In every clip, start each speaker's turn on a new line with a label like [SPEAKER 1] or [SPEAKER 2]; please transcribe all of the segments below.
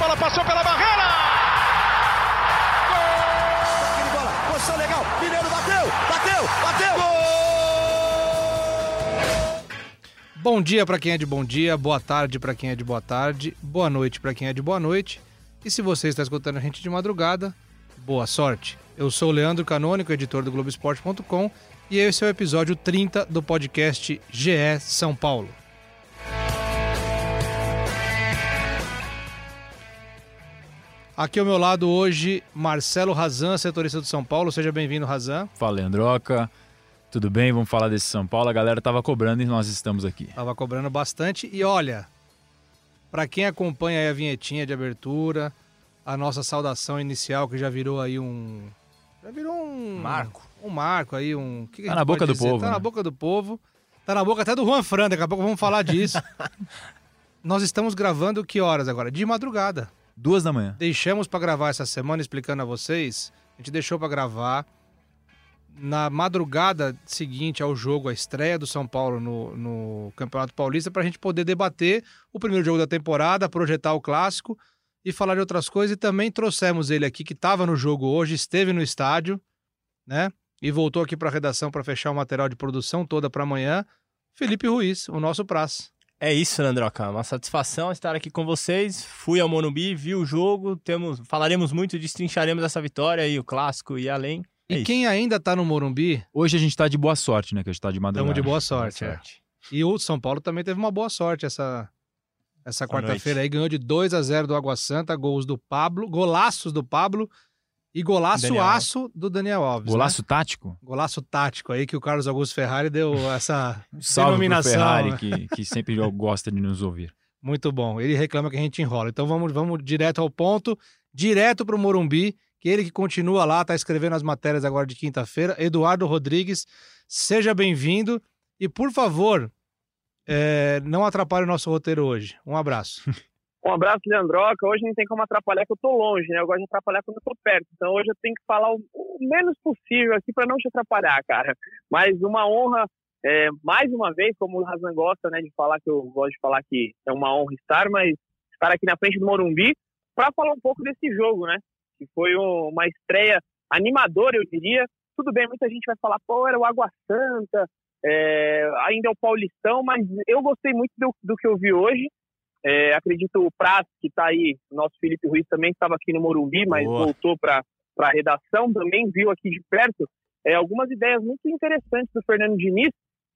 [SPEAKER 1] bola passou pela barreira!
[SPEAKER 2] Gol! bola, posição legal, Mineiro bateu, bateu, bateu!
[SPEAKER 3] Gol! Bom dia para quem é de bom dia, boa tarde para quem é de boa tarde, boa noite para quem é de boa noite. E se você está escutando a gente de madrugada, boa sorte. Eu sou o Leandro Canônico, editor do Globoesporte.com, e esse é o episódio 30 do podcast GE São Paulo. Aqui ao meu lado hoje, Marcelo Razan, setorista do São Paulo. Seja bem-vindo, Razan.
[SPEAKER 4] Fala, Leandroca. Tudo bem? Vamos falar desse São Paulo. A galera tava cobrando e nós estamos aqui.
[SPEAKER 3] Tava cobrando bastante. E olha, para quem acompanha a vinhetinha de abertura, a nossa saudação inicial, que já virou aí um. Já virou um.
[SPEAKER 4] Marco.
[SPEAKER 3] Um marco aí, um.
[SPEAKER 4] Que que tá na boca do povo.
[SPEAKER 3] Tá né? na boca do povo. Tá na boca até do Juan Fran, daqui a pouco vamos falar disso. Nós estamos gravando que horas agora? De madrugada.
[SPEAKER 4] Duas da manhã.
[SPEAKER 3] Deixamos para gravar essa semana, explicando a vocês. A gente deixou para gravar na madrugada seguinte ao jogo, a estreia do São Paulo no, no Campeonato Paulista, para a gente poder debater o primeiro jogo da temporada, projetar o clássico e falar de outras coisas. E também trouxemos ele aqui, que estava no jogo hoje, esteve no estádio, né? E voltou aqui para a redação para fechar o material de produção toda para amanhã. Felipe Ruiz, o nosso praça.
[SPEAKER 5] É isso, Landroca. Uma satisfação estar aqui com vocês. Fui ao Monubi, vi o jogo, temos, falaremos muito, destrincharemos essa vitória e o clássico e além.
[SPEAKER 3] É e quem ainda está no Morumbi.
[SPEAKER 4] Hoje a gente está de boa sorte, né? Que a gente está de madrugada.
[SPEAKER 3] Estamos de boa sorte, boa sorte. É. E o São Paulo também teve uma boa sorte essa, essa quarta-feira aí. Ganhou de 2 a 0 do Água Santa, gols do Pablo, golaços do Pablo e golaço Daniel. aço do Daniel Alves.
[SPEAKER 4] Golaço
[SPEAKER 3] né?
[SPEAKER 4] tático?
[SPEAKER 3] Golaço tático aí que o Carlos Augusto Ferrari deu essa
[SPEAKER 4] Salve
[SPEAKER 3] denominação.
[SPEAKER 4] Ferrari, que, que sempre gosta de nos ouvir.
[SPEAKER 3] Muito bom. Ele reclama que a gente enrola. Então vamos, vamos direto ao ponto, direto para o Morumbi, que ele que continua lá, está escrevendo as matérias agora de quinta-feira. Eduardo Rodrigues, seja bem-vindo. E por favor, é, não atrapalhe o nosso roteiro hoje. Um abraço.
[SPEAKER 6] Um abraço, Leandroca. Hoje não tem como atrapalhar, que eu tô longe, né? Eu gosto de atrapalhar quando eu tô perto. Então hoje eu tenho que falar o, menos possível aqui para não te atrapalhar, cara. Mas uma honra, é, mais uma vez, como o Razan gosta, né, de falar que eu gosto de falar que é uma honra estar, mas estar aqui na frente do Morumbi para falar um pouco desse jogo, né? Que foi uma estreia animadora, eu diria. Tudo bem, muita gente vai falar, pô, era o Água Santa, é, ainda é o Paulistão, mas eu gostei muito do, do que eu vi hoje. É, acredito o Praz, que está aí, nosso Felipe Ruiz também estava aqui no Morumbi, mas Boa. voltou para a redação, também viu aqui de perto é, algumas ideias muito interessantes do Fernando Diniz,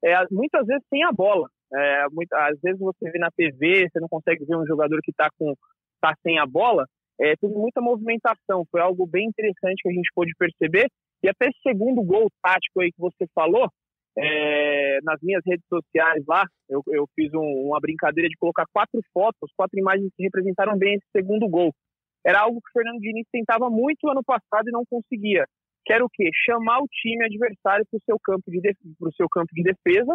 [SPEAKER 6] é, muitas vezes sem a bola. É, às vezes você vê na TV, você não consegue ver um jogador que está tá sem a bola, é, teve muita movimentação, foi algo bem interessante que a gente pôde perceber, e até esse segundo gol tático aí que você falou, é, nas minhas redes sociais lá, eu, eu fiz um, uma brincadeira de colocar quatro fotos, quatro imagens que representaram bem esse segundo gol. Era algo que o Fernando Diniz tentava muito ano passado e não conseguia. Que era o quê? Chamar o time adversário para o seu, campo de seu campo de defesa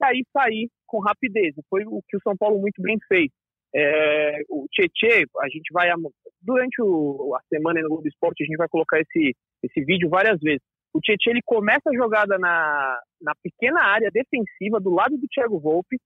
[SPEAKER 6] e aí sair com rapidez. Foi o que o São Paulo muito bem fez. É, o Tietê, a gente vai durante o, a semana no Globo Esporte a gente vai colocar esse esse vídeo várias vezes. O Tietchan ele começa a jogada na, na pequena área defensiva do lado do Thiago Volpe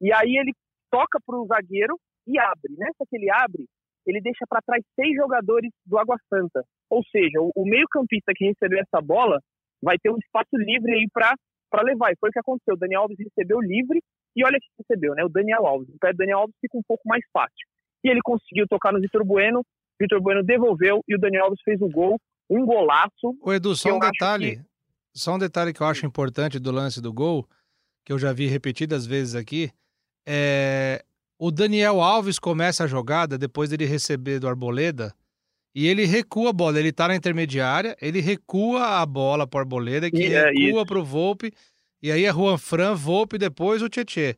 [SPEAKER 6] e aí ele toca para o zagueiro e abre. Nessa que ele abre, ele deixa para trás seis jogadores do Água Santa. Ou seja, o, o meio-campista que recebeu essa bola vai ter um espaço livre aí para levar. E foi o que aconteceu. O Daniel Alves recebeu livre e olha que recebeu, né? O Daniel Alves. O pé do Daniel Alves fica um pouco mais fácil. E ele conseguiu tocar no Vitor Bueno. Vitor Bueno devolveu e o Daniel Alves fez o gol um golaço.
[SPEAKER 3] O Edu, só um detalhe. Que... Só um detalhe que eu acho importante do lance do gol, que eu já vi repetidas vezes aqui, é o Daniel Alves começa a jogada depois dele receber do Arboleda e ele recua a bola. Ele tá na intermediária, ele recua a bola pro Arboleda, que é, recua isso. pro Volpe, e aí é Juan Fran, Volpe depois o Tietê.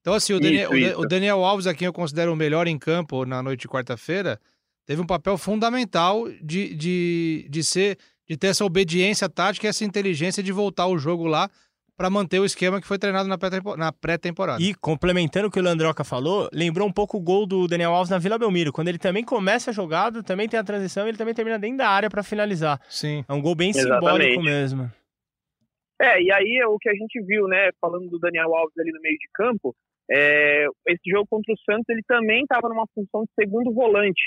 [SPEAKER 3] Então, assim, o, isso, Daniel, isso. o Daniel Alves, a quem eu considero o melhor em campo na noite de quarta-feira, teve um papel fundamental de, de, de ser de ter essa obediência tática e essa inteligência de voltar o jogo lá para manter o esquema que foi treinado na pré-temporada.
[SPEAKER 5] E complementando o que o Landroca falou, lembrou um pouco o gol do Daniel Alves na Vila Belmiro, quando ele também começa a jogada, também tem a transição, ele também termina dentro da área para finalizar.
[SPEAKER 3] Sim.
[SPEAKER 5] É um gol bem Exatamente. simbólico mesmo.
[SPEAKER 6] É, e aí o que a gente viu, né, falando do Daniel Alves ali no meio de campo, é, esse jogo contra o Santos ele também estava numa função de segundo volante.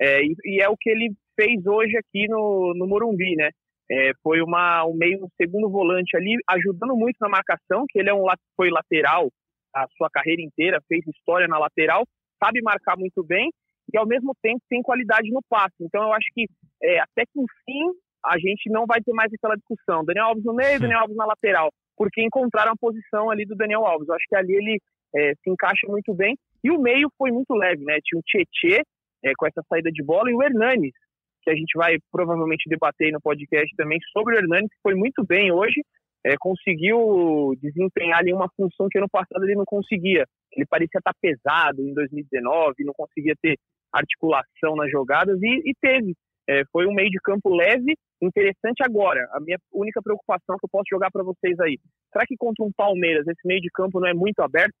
[SPEAKER 6] É, e, e, é o que ele fez hoje aqui no, no Morumbi, né? É, foi uma, um meio um segundo volante ali, ajudando muito na marcação, que ele é um foi lateral a sua carreira inteira, fez história na lateral, sabe marcar muito bem e ao mesmo tempo tem qualidade no passe. Então eu acho que é, até que enfim a gente não vai ter mais aquela discussão. Daniel Alves no meio, Daniel Alves na lateral, porque encontraram a posição ali do Daniel Alves. Eu acho que ali ele é, se encaixa muito bem. E o meio foi muito leve, né? Tinha o Tietê é, com essa saída de bola e o Hernanes, que a gente vai provavelmente debater no podcast também sobre o Hernanes, que foi muito bem hoje. É, conseguiu desempenhar ali uma função que ano passado ele não conseguia. Ele parecia estar pesado em 2019, não conseguia ter articulação nas jogadas e, e teve. É, foi um meio de campo leve, interessante agora. A minha única preocupação que eu posso jogar para vocês aí, será que contra um Palmeiras esse meio de campo não é muito aberto?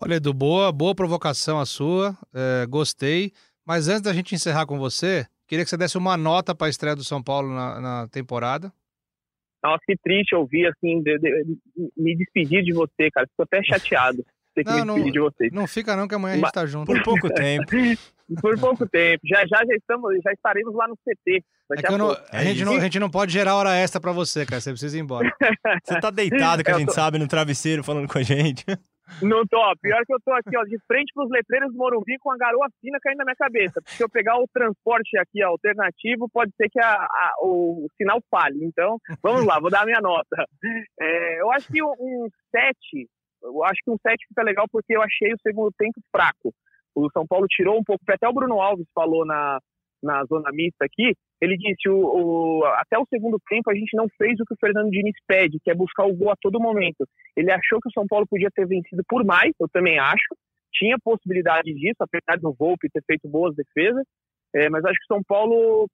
[SPEAKER 3] Olha, Edu, boa, boa provocação a sua, é, gostei. Mas antes da gente encerrar com você, queria que você desse uma nota para a estreia do São Paulo na, na, temporada.
[SPEAKER 6] Nossa, que triste ouvir, assim, de, de, de, me despedir de você, cara. Fico até chateado ter que não, me despedir
[SPEAKER 3] não,
[SPEAKER 6] de você.
[SPEAKER 3] Não fica não, que amanhã a gente tá junto.
[SPEAKER 5] Por pouco tempo.
[SPEAKER 6] Por pouco tempo. Já, já, já, estamos, já estaremos lá no CT.
[SPEAKER 3] É a, não, a, é gente não, a, gente não, pode gerar hora extra pra você, cara. Você precisa ir embora.
[SPEAKER 5] Você tá deitado, que a gente tô... sabe, no travesseiro falando com a gente.
[SPEAKER 6] Não tô. Pior que eu tô aqui, ó, de frente pros letreiros do Morumbi com a garoa fina caindo na minha cabeça. Porque se eu pegar o transporte aqui alternativo, pode ser que a, a, o, o, sinal falhe. Então, vamos lá, vou dar a minha nota. É, eu acho que um 7, eu acho que um 7 fica legal porque eu achei o segundo tempo fraco. O São Paulo tirou um pouco, até o Bruno Alves falou na, na zona mista aqui, ele disse, o, o, até o segundo tempo a gente não fez o que o Fernando Diniz pede, que é buscar o gol a todo momento. Ele achou que o São Paulo podia ter vencido por mais, eu também acho, tinha possibilidade disso, apesar do Volpe ter feito boas defesas, é, mas acho que o São Paulo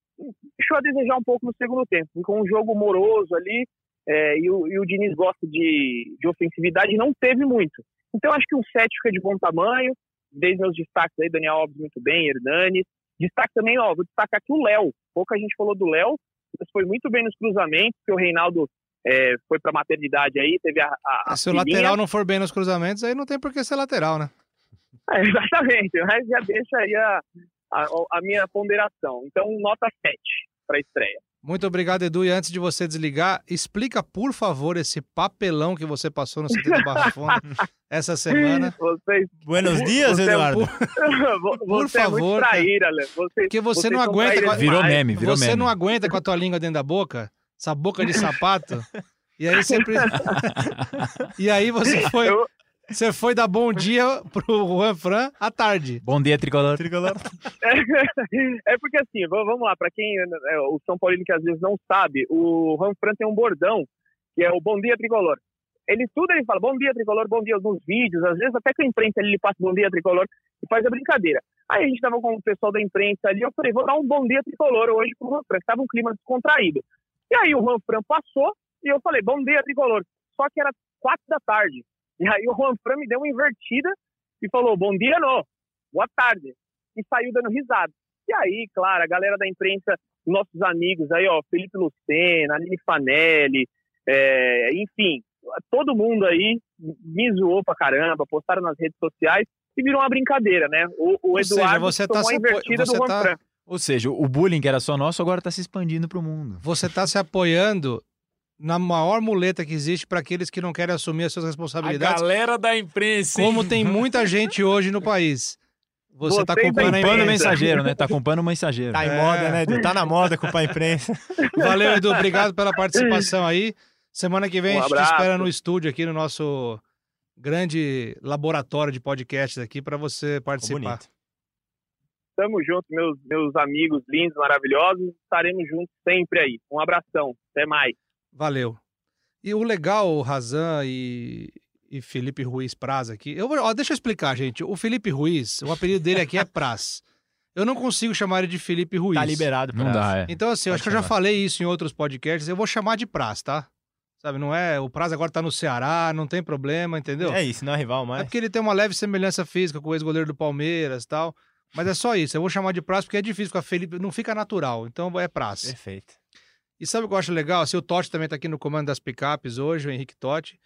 [SPEAKER 6] deixou a desejar um pouco no segundo tempo, com um jogo moroso ali, é, e, o, e, o, Diniz gosta de, de ofensividade, não teve muito. Então acho que um 7 fica de bom tamanho, desde meus destaques aí, Daniel Alves muito bem, Hernanes, Destaque também, ó, vou destacar aqui o Léo. Pouca gente falou do Léo, mas foi muito bem nos cruzamentos, que o Reinaldo é, foi para maternidade aí, teve a. a,
[SPEAKER 3] a se o lateral não for bem nos cruzamentos, aí não tem por que ser lateral, né?
[SPEAKER 6] É, exatamente, mas já deixa aí a, a, a minha ponderação. Então, nota 7 para a estreia.
[SPEAKER 3] Muito obrigado, Edu. E antes de você desligar, explica, por favor, esse papelão que você passou no CT do Barra Funda essa semana.
[SPEAKER 5] Vocês, Buenos dias, você,
[SPEAKER 3] Eduardo. Por, por favor. É traíra, você, porque você não aguenta.
[SPEAKER 4] virou meme, virou
[SPEAKER 3] você
[SPEAKER 4] meme.
[SPEAKER 3] não aguenta com a tua língua dentro da boca, essa boca de sapato. E aí sempre. e aí você foi. Eu... Você foi dar bom dia pro Juan Fran à tarde.
[SPEAKER 4] Bom dia, Tricolor.
[SPEAKER 3] Tricolor.
[SPEAKER 6] É, é porque assim, vamos lá, para quem é, o São Paulino que às vezes não sabe, o Juan Fran tem um bordão que é o Bom Dia Tricolor. Ele tudo ele fala Bom Dia Tricolor, Bom Dia nos vídeos, às vezes até com a imprensa ele passa Bom Dia Tricolor e faz a brincadeira. Aí a gente tava com o pessoal da imprensa ali, eu falei, vou dar um Bom Dia Tricolor hoje pro Juan Fran, que tava um clima descontraído. E aí o Juan Fran passou e eu falei, Bom Dia Tricolor. Só que era quatro da tarde. E aí o Juan Fran me deu uma invertida e falou, bom dia, não, boa tarde. E saiu dando risada. E aí, claro, a galera da imprensa, nossos amigos aí, ó, Felipe Lucena, Aline Fanelli, é, enfim, todo mundo aí me zoou pra caramba, postaram nas redes sociais e virou uma brincadeira, né? O, o
[SPEAKER 3] Ou
[SPEAKER 6] Eduardo
[SPEAKER 3] seja, você tá
[SPEAKER 6] tomou a invertida
[SPEAKER 3] você
[SPEAKER 6] do Juan
[SPEAKER 3] tá...
[SPEAKER 6] Fran.
[SPEAKER 4] Ou seja, o bullying que era só nosso agora está se expandindo para o mundo.
[SPEAKER 3] Você está se apoiando na maior muleta que existe para aqueles que não querem assumir as suas responsabilidades.
[SPEAKER 4] A galera da imprensa.
[SPEAKER 3] Como tem muita gente hoje no país. Você está culpando a
[SPEAKER 4] imprensa. o mensageiro, né? Tá culpando o mensageiro.
[SPEAKER 5] Tá em é. moda, né? Tá na moda culpar a imprensa.
[SPEAKER 3] Valeu, Edu. Obrigado pela participação aí. Semana que vem um a gente te espera no estúdio aqui no nosso grande laboratório de podcasts aqui para você participar.
[SPEAKER 6] Tamo junto, meus, meus amigos lindos, maravilhosos. Estaremos juntos sempre aí. Um abração. Até mais.
[SPEAKER 3] Valeu. E o legal, Razan e, e Felipe Ruiz Praz aqui. Eu, ó, deixa eu explicar, gente. O Felipe Ruiz, o apelido dele aqui é Praz. Eu não consigo chamar ele de Felipe Ruiz.
[SPEAKER 5] Tá liberado,
[SPEAKER 4] Praz. Não dá, é.
[SPEAKER 3] Então, assim, eu acho que eu já falei isso em outros podcasts. Eu vou chamar de Praz, tá? Sabe, não é. O Praz agora tá no Ceará, não tem problema, entendeu?
[SPEAKER 5] É isso, não é rival mais.
[SPEAKER 3] É porque ele tem uma leve semelhança física com o ex-goleiro do Palmeiras e tal. Mas é só isso. Eu vou chamar de Praz porque é difícil ficar Felipe. Não fica natural. Então é Praz.
[SPEAKER 5] Perfeito.
[SPEAKER 3] E sabe o que eu acho legal? Assim, o Totti também está aqui no comando das picapes hoje, o Henrique Totti.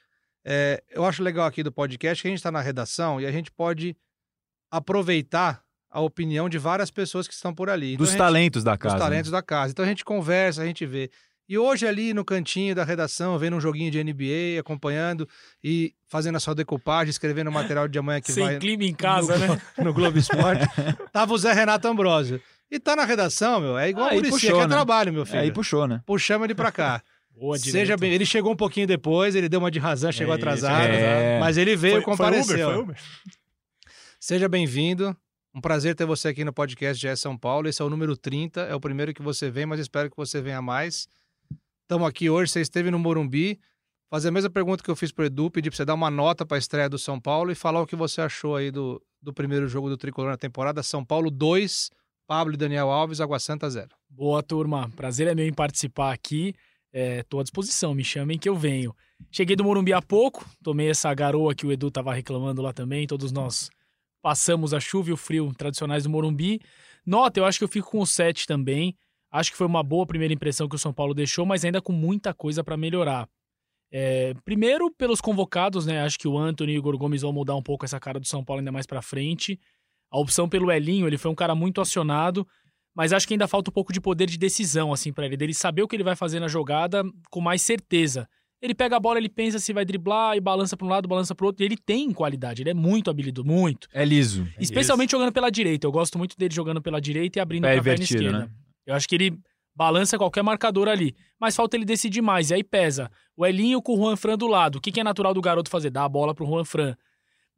[SPEAKER 3] É, eu acho legal aqui do podcast que a gente está na redação e a gente pode aproveitar a opinião de várias pessoas que estão por ali. Então,
[SPEAKER 4] Dos
[SPEAKER 3] gente-
[SPEAKER 4] talentos da casa.
[SPEAKER 3] dos
[SPEAKER 4] né?
[SPEAKER 3] talentos da casa. Então a gente conversa, a gente vê. E hoje ali no cantinho da redação, vendo um joguinho de NBA, acompanhando e fazendo a sua decupagem, escrevendo o material de amanhã que
[SPEAKER 1] Sem
[SPEAKER 3] vai
[SPEAKER 1] clima em casa, né?
[SPEAKER 3] no Globo Esporte, tava o Zé Renato Ambrosio. E tá na redação, meu, é igual
[SPEAKER 4] Aí
[SPEAKER 3] o Muricy,
[SPEAKER 4] puxou,
[SPEAKER 3] aqui é
[SPEAKER 4] né?
[SPEAKER 3] trabalho, meu filho.
[SPEAKER 4] Aí puxou, né?
[SPEAKER 3] Puxamos ele pra cá.
[SPEAKER 1] Boa,
[SPEAKER 3] Seja bem, ele chegou um pouquinho depois, ele deu uma de razão, chegou
[SPEAKER 5] É
[SPEAKER 3] atrasado,
[SPEAKER 4] é.
[SPEAKER 3] mas ele veio,
[SPEAKER 5] Foi- foi
[SPEAKER 3] compareceu.
[SPEAKER 5] Uber, foi Uber.
[SPEAKER 3] Seja bem-vindo. Um prazer ter você aqui no podcast GE São Paulo. Esse é o número 30, é o primeiro que você vem, mas espero que você venha mais. Estamos aqui hoje, você esteve no Morumbi. Fazer a mesma pergunta que eu fiz pro Edu, pedir para você dar uma nota para a estreia do São Paulo e falar o que você achou aí do, do primeiro jogo do Tricolor na temporada. São Paulo 2, Pablo e Daniel Alves, Água Santa 0.
[SPEAKER 1] Boa, turma. Prazer é meu em participar aqui. Estou à disposição, me chamem que eu venho. Cheguei do Morumbi há pouco, tomei essa garoa que o Edu estava reclamando lá também, todos nós passamos a chuva e o frio tradicionais do Morumbi. Nota, eu acho que eu fico com o 7 também. Acho que foi uma boa primeira impressão que o São Paulo deixou, mas ainda com muita coisa para melhorar. É, primeiro, pelos convocados, né? Acho que o Anthony e o Igor Gomes vão mudar um pouco essa cara do São Paulo ainda mais para frente. A opção pelo Elinho, ele foi um cara muito acionado, mas acho que ainda falta um pouco de poder de decisão, assim, para ele, dele saber o que ele vai fazer na jogada com mais certeza. Ele pega a bola, ele pensa se vai driblar e balança para um lado, balança para outro. E ele tem qualidade, ele é muito habilidoso, muito.
[SPEAKER 4] É liso.
[SPEAKER 1] Especialmente jogando pela direita. Eu gosto muito dele jogando pela direita e abrindo
[SPEAKER 4] Pé
[SPEAKER 1] pra perna
[SPEAKER 4] invertido,
[SPEAKER 1] esquerda.
[SPEAKER 4] né?
[SPEAKER 1] Eu acho que ele balança qualquer marcador ali. Mas falta ele decidir mais. E aí pesa. O Elinho com o Juan Fran do lado. O que, que é natural do garoto fazer? Dar a bola pro Juan Fran.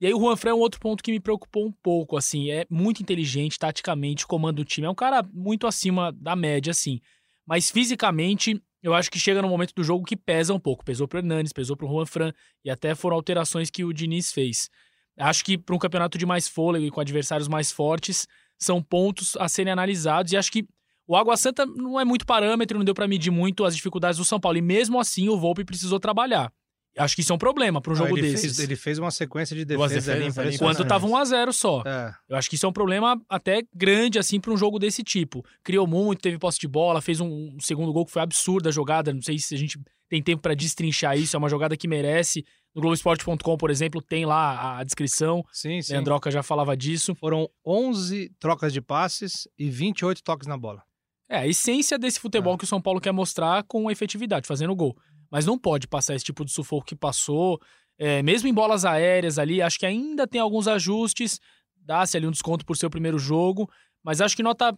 [SPEAKER 1] E aí o Juan Fran é um outro ponto que me preocupou um pouco, assim. É muito inteligente, taticamente, comanda o time. É um cara muito acima da média, assim. Mas fisicamente, eu acho que chega no momento do jogo que pesa um pouco. Pesou pro Hernanes, pesou pro Juan Fran. E até foram alterações que o Diniz fez. Acho que para um campeonato de mais fôlego e com adversários mais fortes, são pontos a serem analisados. E acho que o Água Santa não é muito parâmetro, não deu para medir muito as dificuldades do São Paulo. E mesmo assim, o Volpe precisou trabalhar. Acho que isso é um problema para um jogo
[SPEAKER 3] ele,
[SPEAKER 1] desses.
[SPEAKER 3] fez, ele fez uma sequência de defesas ali
[SPEAKER 5] defesas ali,
[SPEAKER 3] impressionante.
[SPEAKER 1] Quando tava 1 a 0 só.
[SPEAKER 3] É.
[SPEAKER 1] Eu acho que isso é um problema até grande, assim, para um jogo desse tipo. Criou muito, teve posse de bola, fez um, um segundo gol que foi absurda a jogada. Não sei se a gente tem tempo para destrinchar isso. É uma jogada que merece. No Globoesporte.com, por exemplo, tem lá a descrição.
[SPEAKER 3] Sim, sim.
[SPEAKER 1] Leandroca já falava disso.
[SPEAKER 3] Foram 11 trocas de passes e 28 toques na bola.
[SPEAKER 1] É, a essência desse futebol
[SPEAKER 3] É.
[SPEAKER 1] que o São Paulo quer mostrar com efetividade, fazendo gol. Mas não pode passar esse tipo de sufoco que passou. É, mesmo em bolas aéreas ali, acho que ainda tem alguns ajustes. Dá-se ali um desconto por ser o primeiro jogo. Mas acho que nota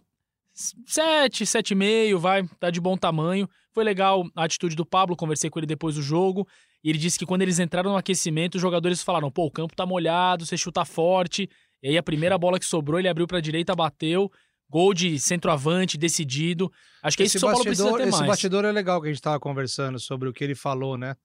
[SPEAKER 1] 7, 7,5, vai, tá de bom tamanho. Foi legal a atitude do Pablo, conversei com ele depois do jogo. E ele disse que quando eles entraram no aquecimento, os jogadores falaram: pô, o campo tá molhado, você chuta forte. E aí a primeira bola que sobrou, ele abriu pra direita, bateu. Gol de centroavante, decidido. Acho que é isso que o São Paulo precisa ter
[SPEAKER 3] esse
[SPEAKER 1] mais.
[SPEAKER 3] bastidor é legal que a gente tava conversando sobre o que ele falou, né?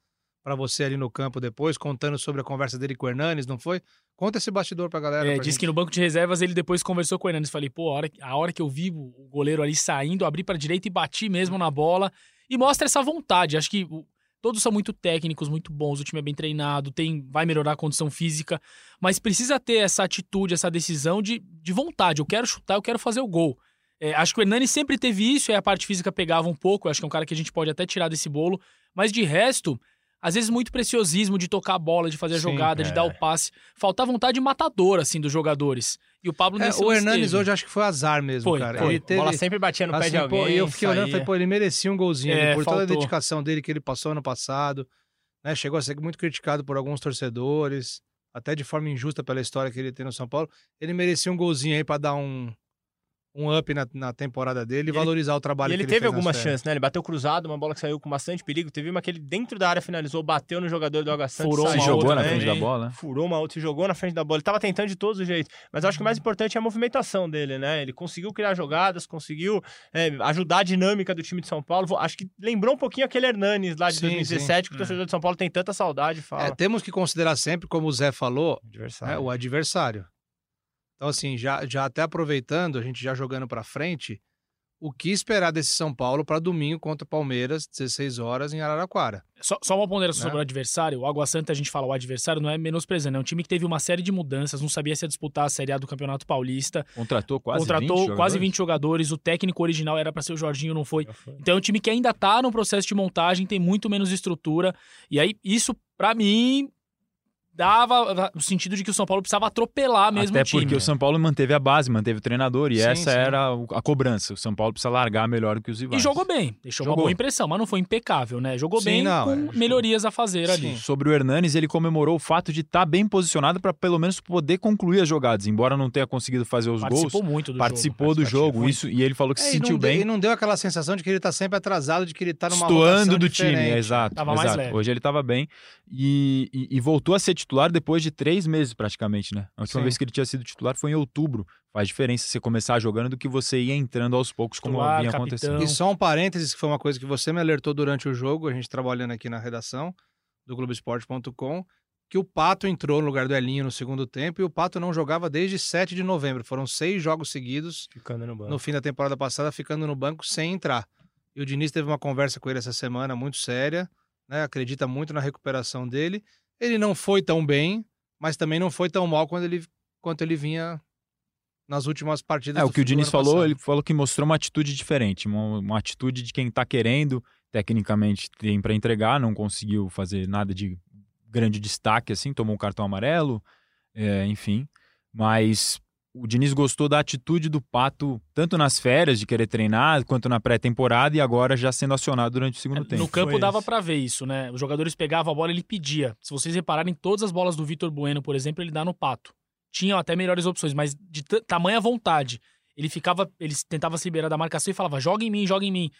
[SPEAKER 3] Pra você ali no campo depois, contando sobre a conversa dele com o Hernanes, não foi? Conta esse bastidor pra galera.
[SPEAKER 1] É,
[SPEAKER 3] pra
[SPEAKER 1] disse
[SPEAKER 3] gente.
[SPEAKER 1] que no banco de reservas ele depois conversou com o Hernandes. Falei, pô, a hora, a hora que eu vi o goleiro ali saindo, abri pra direita e bati mesmo na bola. E mostra essa vontade. Acho que o- todos são muito técnicos, muito bons. O time é bem treinado, tem, vai melhorar a condição física. Mas precisa ter essa atitude, essa decisão de, de vontade. Eu quero chutar, eu quero fazer o gol. É, acho que o Hernani sempre teve isso, e a parte física pegava um pouco. Acho que é um cara que a gente pode até tirar desse bolo. Mas de resto, às vezes muito preciosismo de tocar a bola, de fazer a
[SPEAKER 3] Sim,
[SPEAKER 1] jogada, de
[SPEAKER 5] é.
[SPEAKER 1] dar o passe. Falta vontade matadora, assim, dos jogadores. E o Pablo
[SPEAKER 3] É,
[SPEAKER 1] nesse
[SPEAKER 3] o Hernanes hoje acho que foi azar mesmo,
[SPEAKER 1] Foi,
[SPEAKER 3] cara.
[SPEAKER 1] foi.
[SPEAKER 3] Ele teve,
[SPEAKER 5] bola sempre batia no pé de
[SPEAKER 3] assim, pô,
[SPEAKER 5] alguém.
[SPEAKER 3] e eu fiquei olhando e falei, pô, ele merecia um golzinho
[SPEAKER 1] É,
[SPEAKER 3] por toda a
[SPEAKER 1] faltou.
[SPEAKER 3] dedicação dele que ele passou ano passado. Né? Chegou a ser muito criticado por alguns torcedores, até de forma injusta pela história que ele tem no São Paulo. Ele merecia um golzinho aí pra dar um, um up na, na temporada dele e, valorizar o trabalho
[SPEAKER 5] E ele
[SPEAKER 3] que
[SPEAKER 5] teve
[SPEAKER 3] ele fez nas
[SPEAKER 5] algumas chances, né? Ele bateu cruzado, uma bola que saiu com bastante perigo. Teve uma que ele dentro da área finalizou, bateu no jogador do Água Santa.
[SPEAKER 1] Furou
[SPEAKER 4] Se jogou
[SPEAKER 1] outra
[SPEAKER 4] na
[SPEAKER 5] também.
[SPEAKER 4] frente da bola. né?
[SPEAKER 5] Furou uma outra e jogou na frente da bola. Ele tava tentando de todos os jeitos. Mas eu acho que o mais importante é a movimentação dele, né? Ele conseguiu criar jogadas, conseguiu é, ajudar a dinâmica do time de São Paulo. Acho que lembrou um pouquinho aquele Hernanes lá de
[SPEAKER 3] Sim,
[SPEAKER 5] 2017, que o torcedor de São Paulo tem tanta saudade. Fala.
[SPEAKER 3] É, temos que considerar sempre, como o Zé falou,
[SPEAKER 5] Adversário.
[SPEAKER 3] né, o adversário. Então, assim, já, já até aproveitando, a gente já jogando pra frente, o que esperar desse São Paulo para domingo contra o Palmeiras, 16 horas, em Araraquara.
[SPEAKER 1] Só, só uma ponderação
[SPEAKER 3] Né?
[SPEAKER 1] sobre o adversário. O Água Santa, a gente fala o adversário, não é menosprezando. É um time que teve uma série de mudanças, não sabia se ia disputar a Série A do Campeonato Paulista.
[SPEAKER 4] Contratou quase
[SPEAKER 1] contratou
[SPEAKER 4] 20
[SPEAKER 1] quase
[SPEAKER 4] jogadores?
[SPEAKER 1] 20 jogadores. O técnico original era para ser o Jorginho, não foi. Então é um time que ainda tá no processo de montagem, tem muito menos estrutura. E aí, isso, pra mim, dava o sentido de que o São Paulo precisava atropelar mesmo
[SPEAKER 4] Até
[SPEAKER 1] o time.
[SPEAKER 4] porque o São Paulo manteve a base, manteve o treinador, e
[SPEAKER 3] Sim,
[SPEAKER 4] essa
[SPEAKER 3] sim.
[SPEAKER 4] era a cobrança. O São Paulo precisa largar melhor do que os
[SPEAKER 1] E
[SPEAKER 4] rivais.
[SPEAKER 1] jogou bem, deixou uma
[SPEAKER 4] Jogou.
[SPEAKER 1] boa impressão, mas não foi impecável, né? Jogou
[SPEAKER 3] Sim,
[SPEAKER 1] bem
[SPEAKER 3] não,
[SPEAKER 1] com
[SPEAKER 3] é,
[SPEAKER 1] melhorias a fazer ali.
[SPEAKER 4] Sobre o Hernanes, ele comemorou o fato de estar bem posicionado para pelo menos poder concluir as jogadas, embora não tenha conseguido fazer os
[SPEAKER 1] Participou
[SPEAKER 4] gols.
[SPEAKER 1] muito do
[SPEAKER 4] participou
[SPEAKER 1] jogo.
[SPEAKER 4] do jogo,
[SPEAKER 1] muito.
[SPEAKER 4] isso e ele falou que
[SPEAKER 3] É,
[SPEAKER 4] se
[SPEAKER 3] e
[SPEAKER 4] sentiu
[SPEAKER 3] deu-
[SPEAKER 4] bem.
[SPEAKER 3] E não deu aquela sensação de que ele tá sempre atrasado, de que ele tá numa
[SPEAKER 4] Estoando
[SPEAKER 3] rotação
[SPEAKER 4] do time,
[SPEAKER 3] diferente.
[SPEAKER 4] é, exato.
[SPEAKER 1] Tava mais
[SPEAKER 4] exato.
[SPEAKER 1] leve.
[SPEAKER 4] Hoje ele estava bem e, e- e voltou a ser titular depois de três meses praticamente, né? A última
[SPEAKER 3] Sim.
[SPEAKER 4] vez que ele tinha sido titular foi em outubro. Faz diferença você começar jogando do que você ir entrando aos poucos, como
[SPEAKER 1] Titular,
[SPEAKER 4] vinha
[SPEAKER 1] capitão.
[SPEAKER 4] acontecendo.
[SPEAKER 3] E só um parênteses, que foi uma coisa que você me alertou durante o jogo, a gente trabalhando aqui na redação do Globoesporte.com, que o Pato entrou no lugar do Elinho no segundo tempo e o Pato não jogava desde 7 de novembro. Foram seis jogos seguidos
[SPEAKER 5] Ficando no banco.
[SPEAKER 3] no fim da temporada passada, ficando no banco sem entrar. E o Diniz teve uma conversa com ele essa semana muito séria, né? acredita muito na recuperação dele. Ele não foi tão bem, mas também não foi tão mal quando ele, quanto ele vinha nas últimas partidas.
[SPEAKER 4] É, o que o Diniz falou,
[SPEAKER 3] passado.
[SPEAKER 4] ele falou que mostrou uma atitude diferente, uma, uma atitude de quem tá querendo, tecnicamente tem para entregar, não conseguiu fazer nada de grande destaque assim, tomou um cartão amarelo, é, enfim, mas o Diniz gostou da atitude do Pato, tanto nas férias de querer treinar, quanto na pré-temporada e agora já sendo acionado durante o segundo
[SPEAKER 1] É,
[SPEAKER 4] tempo.
[SPEAKER 1] No campo
[SPEAKER 5] Foi
[SPEAKER 1] dava pra ver isso, né? Os jogadores pegavam a bola, ele pedia. Se vocês repararem, todas as bolas do Vitor Bueno, por exemplo, ele dá no pato. Tinham até melhores opções, mas de ta- tamanha vontade. Ele ficava, ele tentava se liberar da marcação e falava: joga em mim, joga em mim.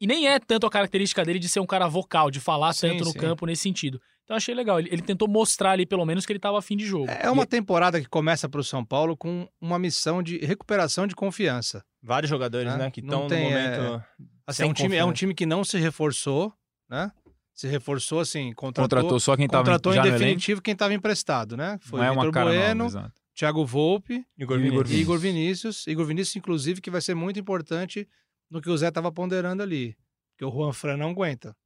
[SPEAKER 1] E nem é tanto a característica dele de ser um cara vocal, de falar
[SPEAKER 3] Sim,
[SPEAKER 1] tanto no
[SPEAKER 3] sim.
[SPEAKER 1] campo nesse sentido. Então eu achei legal. Ele, ele tentou mostrar ali, pelo menos, que ele tava afim de jogo.
[SPEAKER 3] É uma temporada que começa para o São Paulo com uma missão de recuperação de confiança.
[SPEAKER 5] Vários jogadores,
[SPEAKER 3] Né?
[SPEAKER 5] né, que estão no
[SPEAKER 3] tem,
[SPEAKER 5] momento...
[SPEAKER 3] Assim,
[SPEAKER 5] Sem
[SPEAKER 3] é, um time, é um time que não se reforçou, né? Se reforçou assim, contratou,
[SPEAKER 4] Contratou só quem estava
[SPEAKER 3] contratou em definitivo quem estava emprestado, né? Foi
[SPEAKER 4] Não é
[SPEAKER 3] Vitor
[SPEAKER 4] cara
[SPEAKER 3] Bueno,
[SPEAKER 4] nova, exato.
[SPEAKER 3] Thiago Volpe
[SPEAKER 5] Igor
[SPEAKER 4] E o Igor
[SPEAKER 5] Vinícius.
[SPEAKER 3] e Igor Vinícius. Igor Vinícius, inclusive, que vai ser muito importante no que o Zé estava ponderando ali. Porque o Juan Fran não aguenta.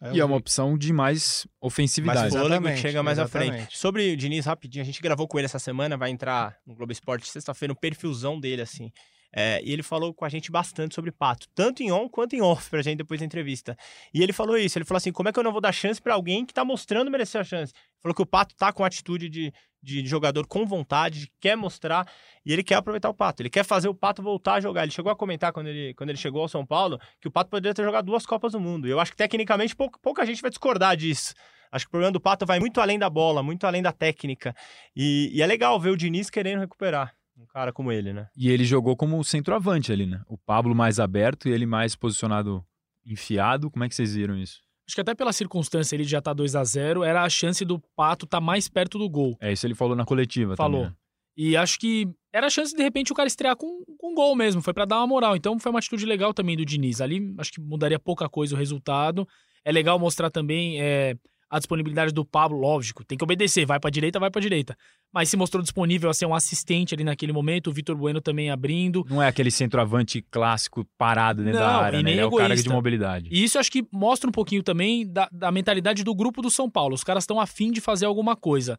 [SPEAKER 3] Aí
[SPEAKER 4] E é uma opção de mais ofensividade.
[SPEAKER 5] Mais fôlego
[SPEAKER 3] Exatamente,
[SPEAKER 5] chega mais à
[SPEAKER 3] exatamente.
[SPEAKER 5] frente. Sobre o Diniz, rapidinho, a gente gravou com ele essa semana, vai entrar no Globo Esporte sexta-feira, um perfilzão dele, assim. É, e ele falou com a gente bastante sobre Pato, tanto em on quanto em off, pra gente depois da entrevista. E ele falou isso, ele falou assim, como é que eu não vou dar chance pra alguém que tá mostrando merecer a chance? Falou que o Pato tá com atitude de, de jogador com vontade, de- quer mostrar, e ele quer aproveitar o Pato, ele quer fazer o Pato voltar a jogar. Ele chegou a comentar quando ele, quando ele chegou ao São Paulo, que o Pato poderia ter jogado duas Copas do Mundo. Eu acho que tecnicamente pouca, pouca gente vai discordar disso. Acho que o problema do Pato vai muito além da bola, muito além da técnica. E, e é legal ver o Diniz querendo recuperar um cara como ele, né?
[SPEAKER 4] E ele jogou como centroavante ali, né? O Pablo mais aberto e ele mais posicionado enfiado. Como é que vocês viram isso?
[SPEAKER 1] Acho que até pela circunstância ele já tá 2 a 0 era a chance do Pato estar mais perto do gol.
[SPEAKER 4] É isso ele falou na coletiva
[SPEAKER 1] Falou.
[SPEAKER 4] também. né?
[SPEAKER 1] E acho que era a chance de repente o cara estrear com, com gol mesmo, foi pra dar uma moral. Então foi uma atitude legal também do Diniz. Ali acho que mudaria pouca coisa o resultado. É legal mostrar também é, a disponibilidade do Pablo, lógico, tem que obedecer, vai pra direita, vai pra direita. Mas se mostrou disponível a ser um assistente ali naquele momento, o Vitor Bueno também abrindo.
[SPEAKER 4] Não é aquele centroavante clássico parado dentro
[SPEAKER 1] Não,
[SPEAKER 4] da área,
[SPEAKER 1] e
[SPEAKER 4] né? Ele é o cara de mobilidade.
[SPEAKER 1] E isso acho que mostra um pouquinho também da, da mentalidade do grupo do São Paulo. Os caras estão afim de fazer alguma coisa.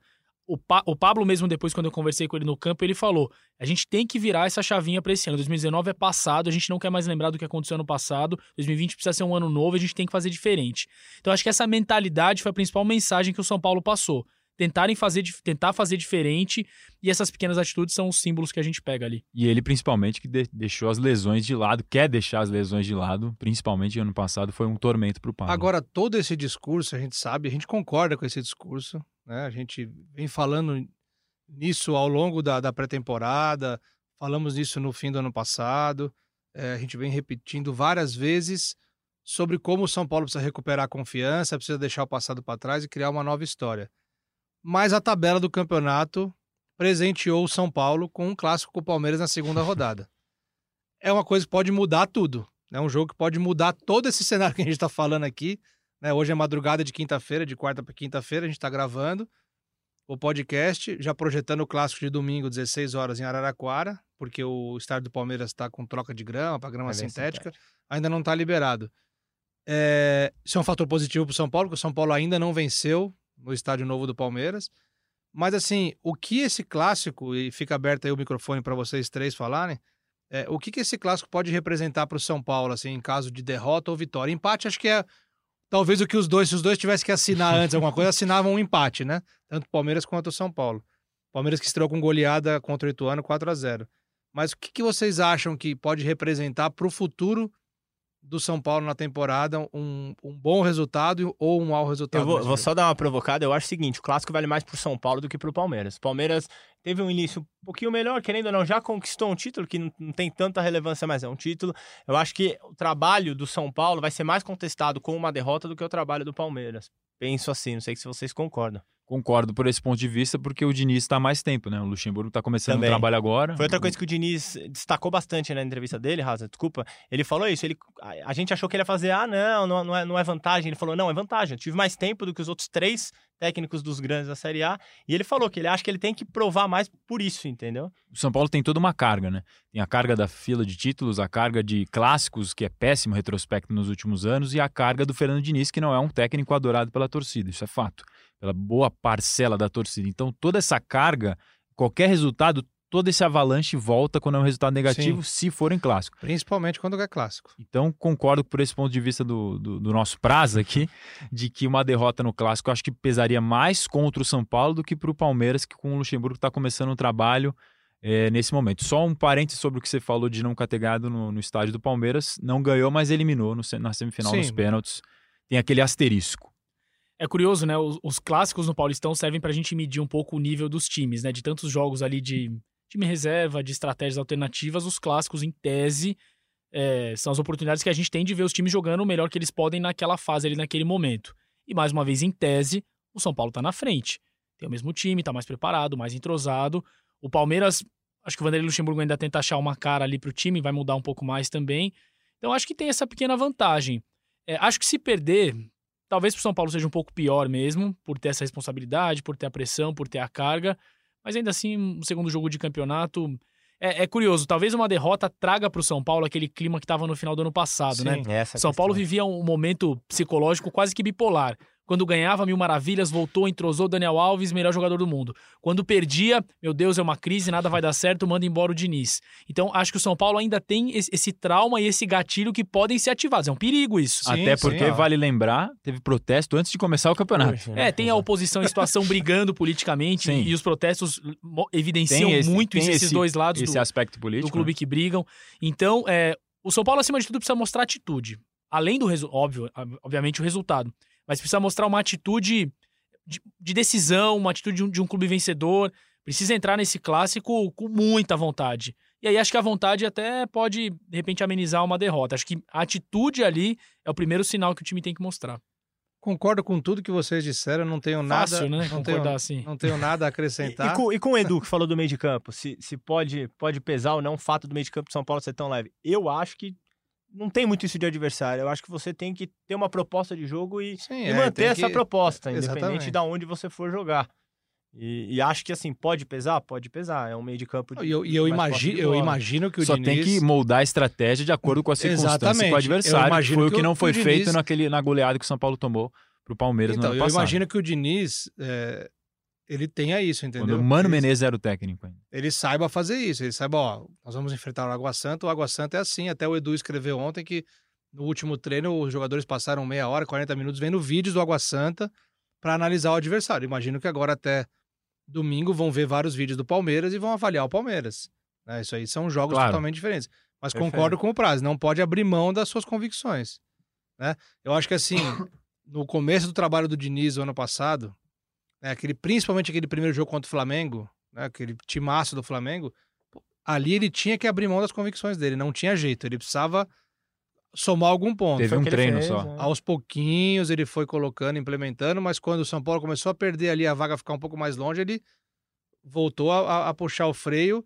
[SPEAKER 1] O, Pa- o Pablo, mesmo depois, quando eu conversei com ele no campo, ele falou: a gente tem que virar essa chavinha pra esse ano. 2019 é passado, a gente não quer mais lembrar do que aconteceu ano passado. 2020 precisa ser um ano novo, a gente tem que fazer diferente. Então, acho que essa mentalidade foi a principal mensagem que o São Paulo passou. Tentarem fazer, tentar fazer diferente, e essas pequenas atitudes são os símbolos que a gente pega ali.
[SPEAKER 4] E ele, principalmente, que de- deixou as lesões de lado, quer deixar as lesões de lado, principalmente ano passado, foi um tormento pro Pablo.
[SPEAKER 3] Agora, todo esse discurso, a gente sabe, a gente concorda com esse discurso, né? A gente vem falando nisso ao longo da, da pré-temporada, falamos nisso no fim do ano passado, é, a gente vem repetindo várias vezes sobre como o São Paulo precisa recuperar a confiança, precisa deixar o passado para trás e criar uma nova história. Mas a tabela do campeonato presenteou o São Paulo com um clássico com o Palmeiras na segunda rodada. É uma coisa que pode mudar tudo. É um jogo que pode mudar todo esse cenário que a gente está falando aqui. Né? Hoje é madrugada de quinta-feira, de quarta para quinta-feira, a gente está gravando. o podcast, já projetando o clássico de domingo, 16 horas em Araraquara, porque o estádio do Palmeiras está com troca de grama para grama
[SPEAKER 5] Vai ver
[SPEAKER 3] sintética, ainda não está liberado. É, isso é um fator positivo para o São Paulo, porque o São Paulo ainda não venceu no estádio novo do Palmeiras. Mas assim, o que esse clássico, e fica aberto aí o microfone para vocês três falarem, é, o que, que esse clássico pode representar para o São Paulo, assim, em caso de derrota ou vitória? Empate, acho que é talvez o que os dois, se os dois tivessem que assinar antes alguma coisa, assinavam um empate, né? Tanto o Palmeiras quanto o São Paulo. Palmeiras que estreou com goleada contra o Ituano 4 a 0 Mas o que, que vocês acham que pode representar para o futuro do São Paulo na temporada um, um bom resultado ou um mau resultado?
[SPEAKER 5] Eu vou, vou só dar uma provocada. Eu acho o seguinte: o clássico vale mais pro São Paulo do que pro Palmeiras. O Palmeiras teve um início um pouquinho melhor, querendo ou não, já conquistou um título que não, não tem tanta relevância, mas é um título. Eu acho que o trabalho do São Paulo vai ser mais contestado com uma derrota do que o trabalho do Palmeiras. Penso assim, não sei se vocês concordam.
[SPEAKER 4] Concordo por esse ponto de vista, porque o Diniz está há mais tempo, né? O Luxemburgo está começando
[SPEAKER 5] Também.
[SPEAKER 4] o trabalho agora.
[SPEAKER 5] Foi outra coisa que o Diniz destacou bastante na entrevista dele, Raza, desculpa. Ele falou isso, ele, a, gente achou que ele ia fazer, ah, não, não, não é, não é vantagem. Ele falou, não, é vantagem. Eu tive mais tempo do que os outros três técnicos dos grandes da Série A. E ele falou que ele acha que ele tem que provar mais por isso, entendeu?
[SPEAKER 4] O São Paulo tem toda uma carga, né? Tem a carga da fila de títulos, a carga de clássicos, que é péssimo retrospecto nos últimos anos, e a carga do Fernando Diniz, que não é um técnico adorado pela torcida, isso é fato, pela boa parcela da torcida. Então, toda essa carga, qualquer resultado, todo esse avalanche volta quando é um resultado negativo, se for em clássico.
[SPEAKER 3] Principalmente quando é clássico.
[SPEAKER 4] Então, concordo por esse ponto de vista do, do, do nosso prazo aqui, de que uma derrota no clássico acho que pesaria mais contra o São Paulo do que para o Palmeiras, que com o Luxemburgo está começando um trabalho é, nesse momento. Só um parênteses sobre o que você falou de não ganhado no, no estádio do Palmeiras. Não ganhou, mas eliminou no, na semifinal
[SPEAKER 3] Sim.
[SPEAKER 4] nos pênaltis. Tem aquele asterisco.
[SPEAKER 1] É curioso, né? Os, os clássicos no Paulistão servem pra gente medir um pouco o nível dos times, né? De tantos jogos ali de time reserva, de estratégias alternativas, os clássicos, em tese, é, são as oportunidades que a gente tem de ver os times jogando o melhor que eles podem naquela fase ali, naquele momento. E mais uma vez, em tese, o São Paulo tá na frente. Tem o mesmo time, tá mais preparado, mais entrosado. O Palmeiras, acho que o Vanderlei Luxemburgo ainda tenta achar uma cara ali pro time, vai mudar um pouco mais também. Então acho que tem essa pequena vantagem. É, acho que se perder, talvez pro São Paulo seja um pouco pior mesmo, por ter essa responsabilidade, por ter a pressão, por ter a carga. Mas ainda assim, um segundo jogo de campeonato. É, é curioso, talvez uma derrota traga pro São Paulo aquele clima que estava no final do ano passado, né?
[SPEAKER 5] Essa
[SPEAKER 1] São Paulo vivia um momento psicológico quase que bipolar. Quando ganhava mil maravilhas, voltou, entrosou Daniel Alves, melhor jogador do mundo. Quando perdia, meu Deus, é uma crise, nada vai dar certo, manda embora o Diniz. Então, acho que o São Paulo ainda tem esse, trauma e esse gatilho que podem ser ativados. É um perigo isso.
[SPEAKER 3] Sim,
[SPEAKER 4] Até porque,
[SPEAKER 3] sim,
[SPEAKER 4] vale lembrar, teve protesto antes de começar o campeonato.
[SPEAKER 1] É, tem a oposição em situação brigando politicamente
[SPEAKER 4] Sim.
[SPEAKER 1] e os protestos evidenciam
[SPEAKER 4] esse-
[SPEAKER 1] muito esses
[SPEAKER 4] esse-
[SPEAKER 1] dois lados
[SPEAKER 4] Esse
[SPEAKER 1] do,
[SPEAKER 4] aspecto político.
[SPEAKER 1] do clube
[SPEAKER 4] né?
[SPEAKER 1] que brigam. Então, é, o São Paulo, acima de tudo, precisa mostrar atitude. Além do resultado, óbvio, obviamente, o resultado. Mas precisa mostrar uma atitude de, de decisão, uma atitude de um, de um clube vencedor. Precisa entrar nesse clássico com muita vontade. E aí acho que a vontade até pode, de repente, amenizar uma derrota. Acho que a atitude ali é o primeiro sinal que o time tem que mostrar.
[SPEAKER 3] Concordo com tudo que vocês disseram, não tenho nada,
[SPEAKER 1] Fácil, né?
[SPEAKER 3] não,
[SPEAKER 1] Concordar
[SPEAKER 3] tenho,
[SPEAKER 1] assim.
[SPEAKER 3] não tenho nada a
[SPEAKER 5] E,
[SPEAKER 3] acrescentar.
[SPEAKER 5] e com, e com o Edu, que falou do meio de campo, se, se pode, pode pesar ou não o fato do meio de campo de São Paulo ser tão leve. Eu acho que não tem muito isso de adversário. Eu acho que você tem que ter uma proposta de jogo e,
[SPEAKER 3] Sim,
[SPEAKER 5] e
[SPEAKER 3] é,
[SPEAKER 5] manter essa
[SPEAKER 3] que-
[SPEAKER 5] proposta, independente
[SPEAKER 3] Exatamente.
[SPEAKER 5] de onde você for jogar. E, e acho que assim, pode pesar? Pode pesar. É um meio de campo de,
[SPEAKER 3] E eu, eu,
[SPEAKER 5] mais posse
[SPEAKER 3] imagi
[SPEAKER 5] de
[SPEAKER 3] eu imagino que o
[SPEAKER 4] Só
[SPEAKER 3] Diniz...
[SPEAKER 4] tem que moldar a estratégia de acordo com a circunstância
[SPEAKER 3] Exatamente.
[SPEAKER 4] com o
[SPEAKER 3] Eu
[SPEAKER 4] adversário. que
[SPEAKER 3] imagino
[SPEAKER 4] foi o
[SPEAKER 3] que
[SPEAKER 4] não foi
[SPEAKER 3] o
[SPEAKER 4] feito
[SPEAKER 3] Diniz-
[SPEAKER 4] naquele, na goleada que o São Paulo tomou pro Palmeiras
[SPEAKER 3] Então,
[SPEAKER 4] no ano
[SPEAKER 3] eu
[SPEAKER 4] passado.
[SPEAKER 3] imagino que o Diniz, é, ele tenha isso,
[SPEAKER 4] Quando
[SPEAKER 3] entendeu?
[SPEAKER 4] o Mano
[SPEAKER 3] ele,
[SPEAKER 4] Menezes era o técnico ainda.
[SPEAKER 3] ele saiba fazer isso. Ele saiba, ó, nós vamos enfrentar o Água Santa. O Água Santa é assim. Até o Edu escreveu ontem que no último treino os jogadores passaram meia hora, 40 minutos vendo vídeos do Água Santa para analisar o adversário. Imagino que agora até domingo vão ver vários vídeos do Palmeiras e vão avaliar o Palmeiras. né? Isso aí são jogos
[SPEAKER 4] Claro.
[SPEAKER 3] totalmente diferentes. Mas
[SPEAKER 5] Perfeito.
[SPEAKER 3] concordo com o prazo, não pode abrir mão das suas convicções. Né? Eu acho que assim, no começo do trabalho do Diniz ano passado, né, aquele, principalmente aquele primeiro jogo contra o Flamengo, né, aquele timaço do Flamengo, ali ele tinha que abrir mão das convicções dele, não tinha jeito, ele precisava somar algum ponto.
[SPEAKER 4] Teve um treino
[SPEAKER 5] fez,
[SPEAKER 4] só.
[SPEAKER 5] né?
[SPEAKER 3] Aos pouquinhos ele foi colocando, implementando, mas quando o São Paulo começou a perder ali a vaga ficar um pouco mais longe, ele voltou a, a- a puxar o freio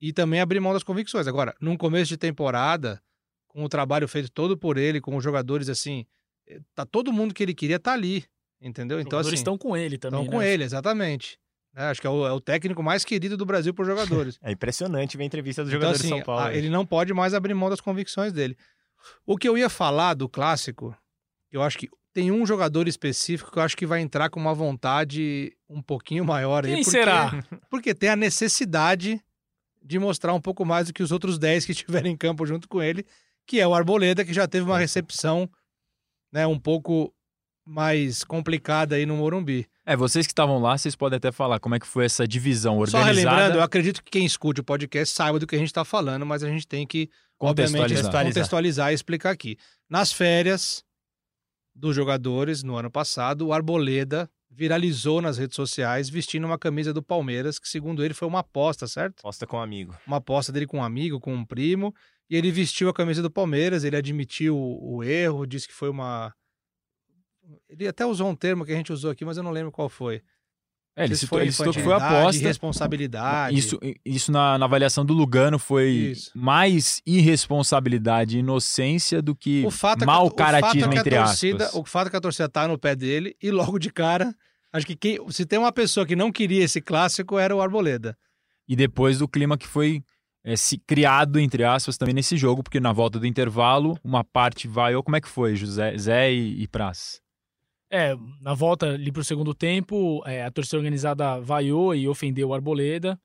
[SPEAKER 3] e também abrir mão das convicções. Agora, num começo de temporada, com o trabalho feito todo por ele, com os jogadores assim, eh, tá todo mundo que ele queria tá ali, Entendeu?
[SPEAKER 1] Os
[SPEAKER 3] Então,
[SPEAKER 1] jogadores
[SPEAKER 3] assim,
[SPEAKER 1] estão com ele também.
[SPEAKER 3] estão com
[SPEAKER 1] né?
[SPEAKER 3] ele, exatamente. É, acho que é o, é o técnico mais querido do Brasil por jogadores.
[SPEAKER 5] É impressionante ver a entrevista dos
[SPEAKER 3] Então,
[SPEAKER 5] jogadores
[SPEAKER 3] assim,
[SPEAKER 5] de São Paulo.
[SPEAKER 3] a-
[SPEAKER 5] aí.
[SPEAKER 3] ele não pode mais abrir mão das convicções dele. O que eu ia falar do clássico, eu acho que tem um jogador específico que eu acho que vai entrar com uma vontade um pouquinho maior aí.
[SPEAKER 1] Quem
[SPEAKER 3] porque,
[SPEAKER 1] será?
[SPEAKER 3] Porque tem a necessidade de mostrar um pouco mais do que os outros 10 que estiverem em campo junto com ele, que é o Arboleda, que já teve uma recepção né, um pouco mais complicada aí no Morumbi.
[SPEAKER 4] É, vocês que estavam lá, vocês podem até falar como é que foi essa divisão
[SPEAKER 3] Só
[SPEAKER 4] organizada.
[SPEAKER 3] relembrando, eu acredito que quem escute o podcast saiba do que a gente está falando, mas a gente tem que obviamente,
[SPEAKER 4] Contextualizar.
[SPEAKER 3] contextualizar e explicar aqui. Nas férias dos jogadores, no ano passado, o Arboleda viralizou nas redes sociais vestindo uma camisa do Palmeiras, que segundo ele foi uma aposta, certo?
[SPEAKER 5] Posta com um amigo.
[SPEAKER 3] Uma aposta dele com um amigo, com um primo, e ele vestiu a camisa do Palmeiras, ele admitiu o erro, disse que foi uma... Ele até usou um termo que a gente usou aqui, mas eu não lembro qual foi.
[SPEAKER 4] É, ele citou, ele citou que foi aposta.
[SPEAKER 3] Responsabilidade.
[SPEAKER 4] Isso, isso na, na avaliação do Lugano foi
[SPEAKER 3] Isso.
[SPEAKER 4] mais irresponsabilidade e inocência do que
[SPEAKER 3] O fato é que, o é
[SPEAKER 4] caratismo,
[SPEAKER 3] que a
[SPEAKER 4] entre
[SPEAKER 3] torcida,
[SPEAKER 4] aspas.
[SPEAKER 3] O fato é que a torcida tá no pé dele e logo de cara, acho que quem, se tem uma pessoa que não queria esse clássico era o Arboleda.
[SPEAKER 4] E depois do clima que foi é, se criado, entre aspas, também nesse jogo, porque na volta do intervalo, uma parte vaiou. Como é que foi, José Zé e, e Praz?
[SPEAKER 1] É, na volta ali pro segundo tempo, é, a torcida organizada vaiou e ofendeu o Arboleda.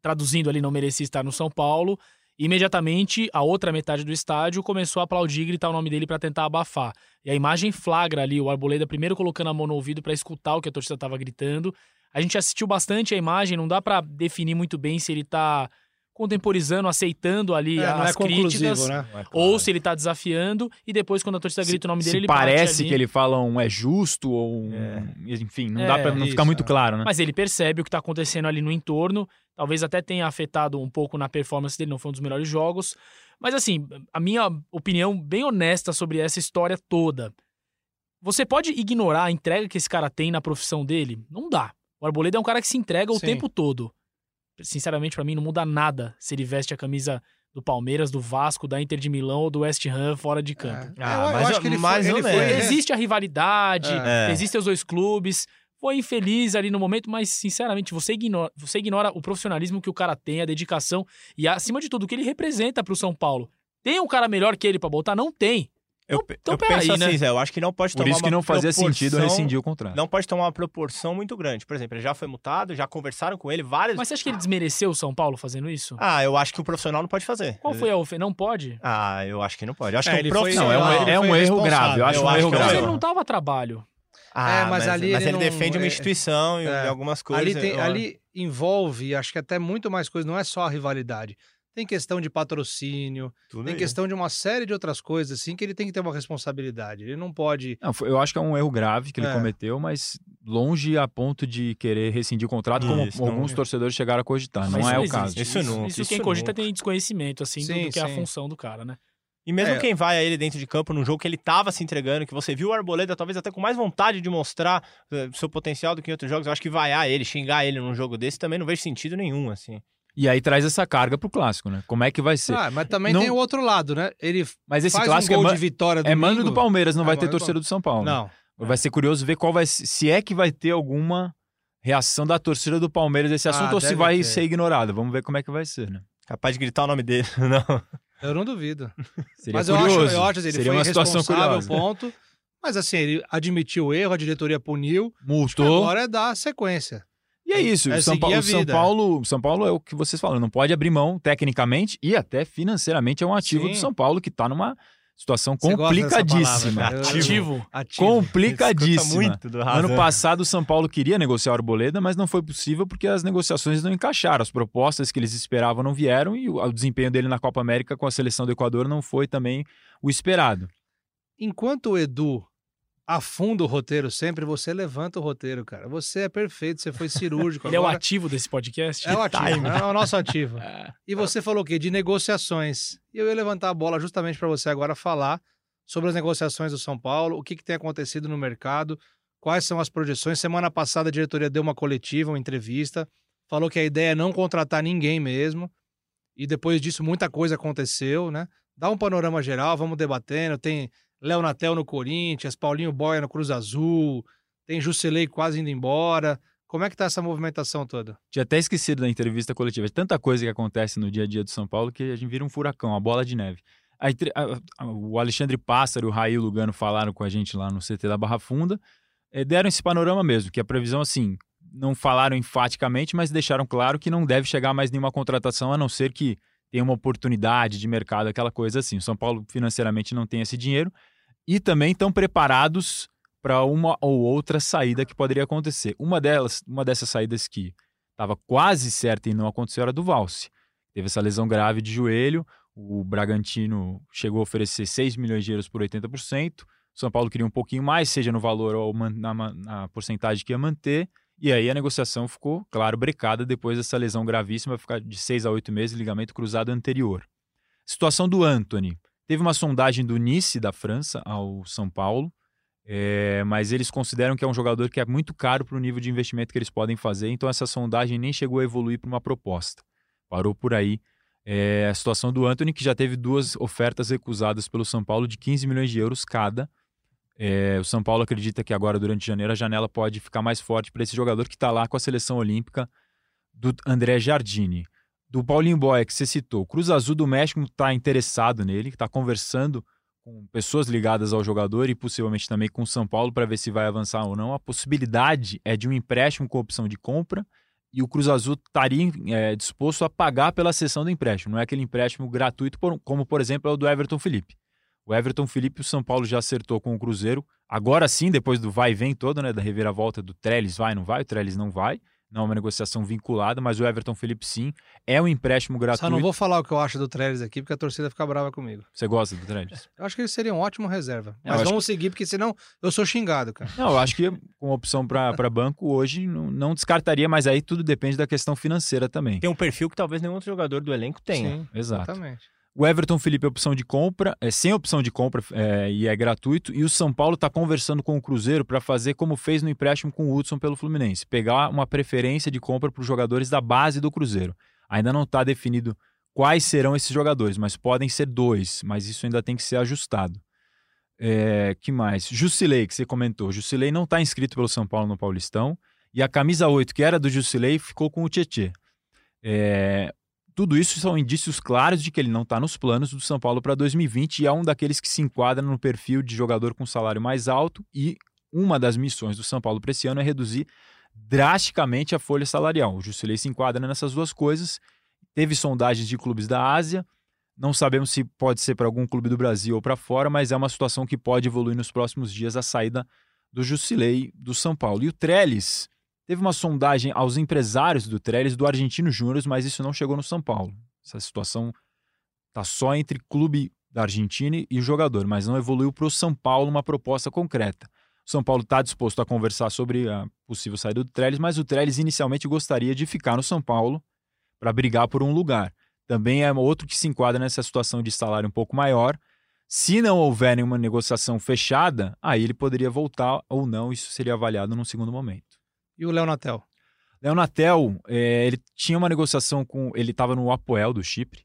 [SPEAKER 1] Traduzindo ali, não merecia estar no São Paulo. Imediatamente, a outra metade do estádio começou a aplaudir e gritar o nome dele para tentar abafar. E a imagem flagra ali o Arboleda primeiro colocando a mão no ouvido para escutar o que a torcida estava gritando. A gente assistiu bastante a imagem, não dá para definir muito bem se ele tá contemporizando, aceitando ali
[SPEAKER 3] É, não
[SPEAKER 1] as
[SPEAKER 3] é
[SPEAKER 1] críticas,
[SPEAKER 3] né?
[SPEAKER 1] ou se ele tá desafiando, e depois, quando a torcida grita o nome dele,
[SPEAKER 4] se
[SPEAKER 1] ele
[SPEAKER 4] parece que ele fala um é justo ou um, enfim, não dá
[SPEAKER 1] É,
[SPEAKER 4] pra não ficar
[SPEAKER 3] isso,
[SPEAKER 4] muito
[SPEAKER 3] é.
[SPEAKER 4] claro, né?
[SPEAKER 1] Mas ele percebe o que tá acontecendo ali no entorno. Talvez até tenha afetado um pouco na performance dele, não foi um dos melhores jogos. Mas assim, a minha opinião bem honesta sobre essa história toda. Você pode ignorar a entrega que esse cara tem na profissão dele? Não dá. O Arboleda é um cara que se entrega o
[SPEAKER 3] Sim.
[SPEAKER 1] tempo todo. Sinceramente, pra mim, não muda nada se ele veste a camisa do Palmeiras, do Vasco, da Inter de Milão ou do West Ham fora de campo.
[SPEAKER 3] É.
[SPEAKER 5] Ah,
[SPEAKER 3] eu, eu
[SPEAKER 5] mas-
[SPEAKER 3] acho que ele
[SPEAKER 5] mais
[SPEAKER 3] foi,
[SPEAKER 5] ou
[SPEAKER 3] ele foi
[SPEAKER 5] menos.
[SPEAKER 1] Existe a rivalidade,
[SPEAKER 5] É.
[SPEAKER 1] existem os dois clubes. Foi infeliz ali no momento, mas sinceramente, você ignora, você ignora o profissionalismo que o cara tem, a dedicação e, acima de tudo, o que ele representa pro São Paulo. Tem um cara melhor que ele pra botar? Não tem.
[SPEAKER 5] Eu,
[SPEAKER 1] Então- então
[SPEAKER 5] eu penso assim,
[SPEAKER 1] né?
[SPEAKER 5] Zé, eu acho que não pode
[SPEAKER 4] Por
[SPEAKER 5] tomar
[SPEAKER 4] isso que
[SPEAKER 5] uma
[SPEAKER 4] não fazia sentido
[SPEAKER 5] proporção-
[SPEAKER 4] rescindir o contrato.
[SPEAKER 5] Não pode tomar uma proporção muito grande. Por exemplo, ele já foi multado, já conversaram com ele várias...
[SPEAKER 1] Mas você acha que ele desmereceu o São Paulo fazendo isso?
[SPEAKER 5] Ah, eu acho que o profissional não pode fazer.
[SPEAKER 1] Qual foi a ofensa? Não pode?
[SPEAKER 5] Ah, eu acho que não pode. Eu acho
[SPEAKER 3] É,
[SPEAKER 5] que
[SPEAKER 3] ele
[SPEAKER 5] o
[SPEAKER 3] foi-
[SPEAKER 5] profissional...
[SPEAKER 4] Não, é um,
[SPEAKER 3] ele
[SPEAKER 4] é um
[SPEAKER 3] foi
[SPEAKER 4] erro grave. Eu acho
[SPEAKER 5] Eu
[SPEAKER 4] um
[SPEAKER 5] acho
[SPEAKER 4] erro
[SPEAKER 5] que é um
[SPEAKER 1] Mas
[SPEAKER 4] grave.
[SPEAKER 1] ele não tava a trabalho.
[SPEAKER 5] Ah,
[SPEAKER 3] É, mas
[SPEAKER 5] mas,
[SPEAKER 3] ali
[SPEAKER 5] mas
[SPEAKER 3] ele
[SPEAKER 5] ele,
[SPEAKER 3] não-
[SPEAKER 5] defende uma
[SPEAKER 3] é-
[SPEAKER 5] instituição e
[SPEAKER 3] é.
[SPEAKER 5] algumas coisas.
[SPEAKER 3] ali, tem,
[SPEAKER 5] eu-
[SPEAKER 3] ali envolve, acho que até muito mais coisas, não é só a rivalidade. Tem questão de patrocínio,
[SPEAKER 5] Tudo
[SPEAKER 3] tem
[SPEAKER 5] isso.
[SPEAKER 3] questão de uma série de outras coisas, assim, que ele tem que ter uma responsabilidade. Ele não pode.
[SPEAKER 4] Não, eu acho que é um erro grave que ele
[SPEAKER 3] É.
[SPEAKER 4] cometeu, mas longe a ponto de querer rescindir o contrato, como
[SPEAKER 5] Isso, não-
[SPEAKER 4] alguns torcedores chegaram a cogitar.
[SPEAKER 1] Mas
[SPEAKER 4] não é o caso.
[SPEAKER 5] Isso nunca,
[SPEAKER 1] Isso,
[SPEAKER 5] isso
[SPEAKER 1] quem cogita
[SPEAKER 5] nunca.
[SPEAKER 1] tem desconhecimento, assim, do-
[SPEAKER 3] Sim,
[SPEAKER 1] do que é a
[SPEAKER 3] sim.
[SPEAKER 1] função do cara, né?
[SPEAKER 5] E mesmo
[SPEAKER 3] É.
[SPEAKER 5] quem vai a ele dentro de campo num jogo que ele tava se entregando, que você viu o Arboleda talvez até com mais vontade de mostrar eh, seu potencial do que em outros jogos, eu acho que vaiar ele, xingar ele num jogo desse também não vejo sentido nenhum, assim.
[SPEAKER 4] E aí traz essa carga pro clássico, né? Como é que vai ser?
[SPEAKER 3] Ah, mas também
[SPEAKER 4] Não-
[SPEAKER 3] tem o outro lado, né? Ele
[SPEAKER 4] mas esse
[SPEAKER 3] faz
[SPEAKER 4] clássico
[SPEAKER 3] um
[SPEAKER 4] é,
[SPEAKER 3] gol
[SPEAKER 4] ma-
[SPEAKER 3] de vitória
[SPEAKER 4] é mando do
[SPEAKER 3] domingo.
[SPEAKER 4] Palmeiras, não
[SPEAKER 3] É
[SPEAKER 4] vai ter
[SPEAKER 3] do
[SPEAKER 4] torcedor do São Paulo. né?
[SPEAKER 3] Não.
[SPEAKER 4] Vai ser curioso ver qual vai se se é que vai ter alguma reação da torcida do Palmeiras desse
[SPEAKER 3] Ah,
[SPEAKER 4] assunto ou se vai
[SPEAKER 3] ter.
[SPEAKER 4] ser ignorado. Vamos ver como é que vai ser, né?
[SPEAKER 5] Capaz de gritar o nome dele, não.
[SPEAKER 3] Eu não duvido.
[SPEAKER 4] Seria
[SPEAKER 3] mas eu
[SPEAKER 4] curioso.
[SPEAKER 3] acho, eu acho assim, ele
[SPEAKER 4] Seria
[SPEAKER 3] foi
[SPEAKER 4] uma situação
[SPEAKER 3] responsável,
[SPEAKER 4] curiosa.
[SPEAKER 3] ponto. Mas assim, ele admitiu o erro, a diretoria puniu.
[SPEAKER 4] Multou.
[SPEAKER 3] Agora é dar sequência.
[SPEAKER 4] E é isso.
[SPEAKER 3] É
[SPEAKER 4] São, Paulo, São. Paulo, São Paulo é o que vocês falam, não pode abrir mão tecnicamente e até financeiramente é um ativo
[SPEAKER 3] Sim.
[SPEAKER 4] do São Paulo que está numa situação
[SPEAKER 3] Você
[SPEAKER 4] complicadíssima.
[SPEAKER 3] palavra,
[SPEAKER 1] Ativo.
[SPEAKER 3] Ativo.
[SPEAKER 4] complicadíssima.
[SPEAKER 5] Escuta muito do
[SPEAKER 4] Ano passado o São Paulo queria negociar o Arboleda, mas não foi possível porque as negociações não encaixaram. As propostas que eles esperavam não vieram e o, o desempenho dele na Copa América com a seleção do Equador não foi também o esperado.
[SPEAKER 3] Enquanto o Edu afunda o roteiro sempre, você levanta o roteiro, cara. Você é perfeito, você foi cirúrgico.
[SPEAKER 1] Ele é o
[SPEAKER 3] Agora-
[SPEAKER 1] ativo desse podcast?
[SPEAKER 3] É o ativo, é o nosso ativo.
[SPEAKER 1] É.
[SPEAKER 3] E você falou o quê? De negociações. E eu ia levantar a bola justamente para você agora falar sobre as negociações do São Paulo, o que, que tem acontecido no mercado, quais são as projeções. Semana passada a diretoria deu uma coletiva, uma entrevista, falou que a ideia é não contratar ninguém mesmo. E depois disso muita coisa aconteceu, né? Dá um panorama geral, vamos debatendo. Tem Léo Natel no Corinthians, Paulinho Boia no Cruz Azul, tem Jusilei quase indo embora. Como é que tá essa movimentação toda?
[SPEAKER 4] Tinha até esquecido da entrevista coletiva. É tanta coisa que acontece no dia a dia do São Paulo que a gente vira um furacão, uma bola de neve. A, a, a, o Alexandre Pássaro e o Raí Lugano falaram com a gente lá no CT da Barra Funda. É, deram esse panorama mesmo, que a previsão, assim, não falaram enfaticamente, mas deixaram claro que não deve chegar mais nenhuma contratação, a não ser que tenha uma oportunidade de mercado, aquela coisa assim. O São Paulo financeiramente não tem esse dinheiro e também estão preparados para uma ou outra saída que poderia acontecer. Uma delas, uma dessas saídas que estava quase certa e não aconteceu era do Valse. Teve essa lesão grave de joelho, o Bragantino chegou a oferecer 6 milhões de euros por 80%, o São Paulo queria um pouquinho mais, seja no valor ou na, na porcentagem que ia manter, e aí a negociação ficou, claro, brecada depois dessa lesão gravíssima, ficar de 6 a 8 meses, ligamento cruzado anterior. Situação do Anthony. Teve uma sondagem do Nice da França ao São Paulo, é, mas eles consideram que é um jogador que é muito caro para o nível de investimento que eles podem fazer, então essa sondagem nem chegou a evoluir para uma proposta. Parou por aí. É, a situação do Anthony, que já teve duas ofertas recusadas pelo São Paulo de 15 milhões de euros cada. É, o São Paulo acredita que agora, durante janeiro, a janela pode ficar mais forte para esse jogador que está lá com a seleção olímpica do André Jardini. Do Paulinho Boia, que você citou. Cruz Azul do México está interessado nele, está conversando com pessoas ligadas ao jogador e possivelmente também com o São Paulo para ver se vai avançar ou não. A possibilidade é de um empréstimo com opção de compra e o Cruz Azul estaria é, disposto a pagar pela cessão do empréstimo. Não é aquele empréstimo gratuito, como por exemplo é o do Everton Felipe. O Everton Felipe, o São Paulo já acertou com o Cruzeiro. Agora sim, depois do vai e vem todo, né, da reviravolta do Trellis vai, não vai, o Trellis não vai não é uma negociação vinculada, mas o Everton Felipe sim, é um empréstimo gratuito.
[SPEAKER 3] Só não vou falar o que eu acho do Trellis aqui, porque a torcida fica brava comigo.
[SPEAKER 4] Você gosta do Trellis?
[SPEAKER 3] Eu acho que ele seria um ótimo reserva. Mas vamos que... seguir, porque senão eu sou xingado, cara.
[SPEAKER 4] Não, eu acho que com opção para banco hoje não, não, descartaria, mas aí tudo depende da questão financeira também.
[SPEAKER 5] Tem um perfil que talvez nenhum outro jogador do elenco tenha.
[SPEAKER 3] Sim, Exato. exatamente.
[SPEAKER 4] O Everton Felipe é opção de compra, é sem opção de compra é, e é gratuito. E o São Paulo está conversando com o Cruzeiro para fazer como fez no empréstimo com o Hudson pelo Fluminense, pegar uma preferência de compra para os jogadores da base do Cruzeiro. Ainda não está definido quais serão esses jogadores, mas podem ser dois, mas isso ainda tem que ser ajustado. É, que mais? Jusilei, que você comentou. Jusilei não está inscrito pelo São Paulo no Paulistão. E a camisa 8, que era do Jusilei, ficou com o Tietê. É, tudo isso são indícios claros de que ele não está nos planos do São Paulo para 2020 e é um daqueles que se enquadra no perfil de jogador com salário mais alto. E uma das missões do São Paulo para esse ano é reduzir drasticamente a folha salarial. O Jusilei se enquadra nessas duas coisas. Teve sondagens de clubes da Ásia. Não sabemos se pode ser para algum clube do Brasil ou para fora, mas é uma situação que pode evoluir nos próximos dias a saída do Jusilei do São Paulo. E o Trellis Teve uma sondagem aos empresários do Trellis do Argentino Júnior, mas isso não chegou no São Paulo. Essa situação está só entre clube da Argentina e o jogador, mas não evoluiu para o São Paulo uma proposta concreta. O São Paulo está disposto a conversar sobre a possível saída do Trellis, mas o Trellis inicialmente gostaria de ficar no São Paulo para brigar por um lugar. Também é outro que se enquadra nessa situação de salário um pouco maior. Se não houver nenhuma negociação fechada, aí ele poderia voltar ou não, isso seria avaliado num segundo momento.
[SPEAKER 3] E o Léo Natel?
[SPEAKER 4] Natel, é, ele tinha uma negociação com. Ele estava no Apoel do Chipre.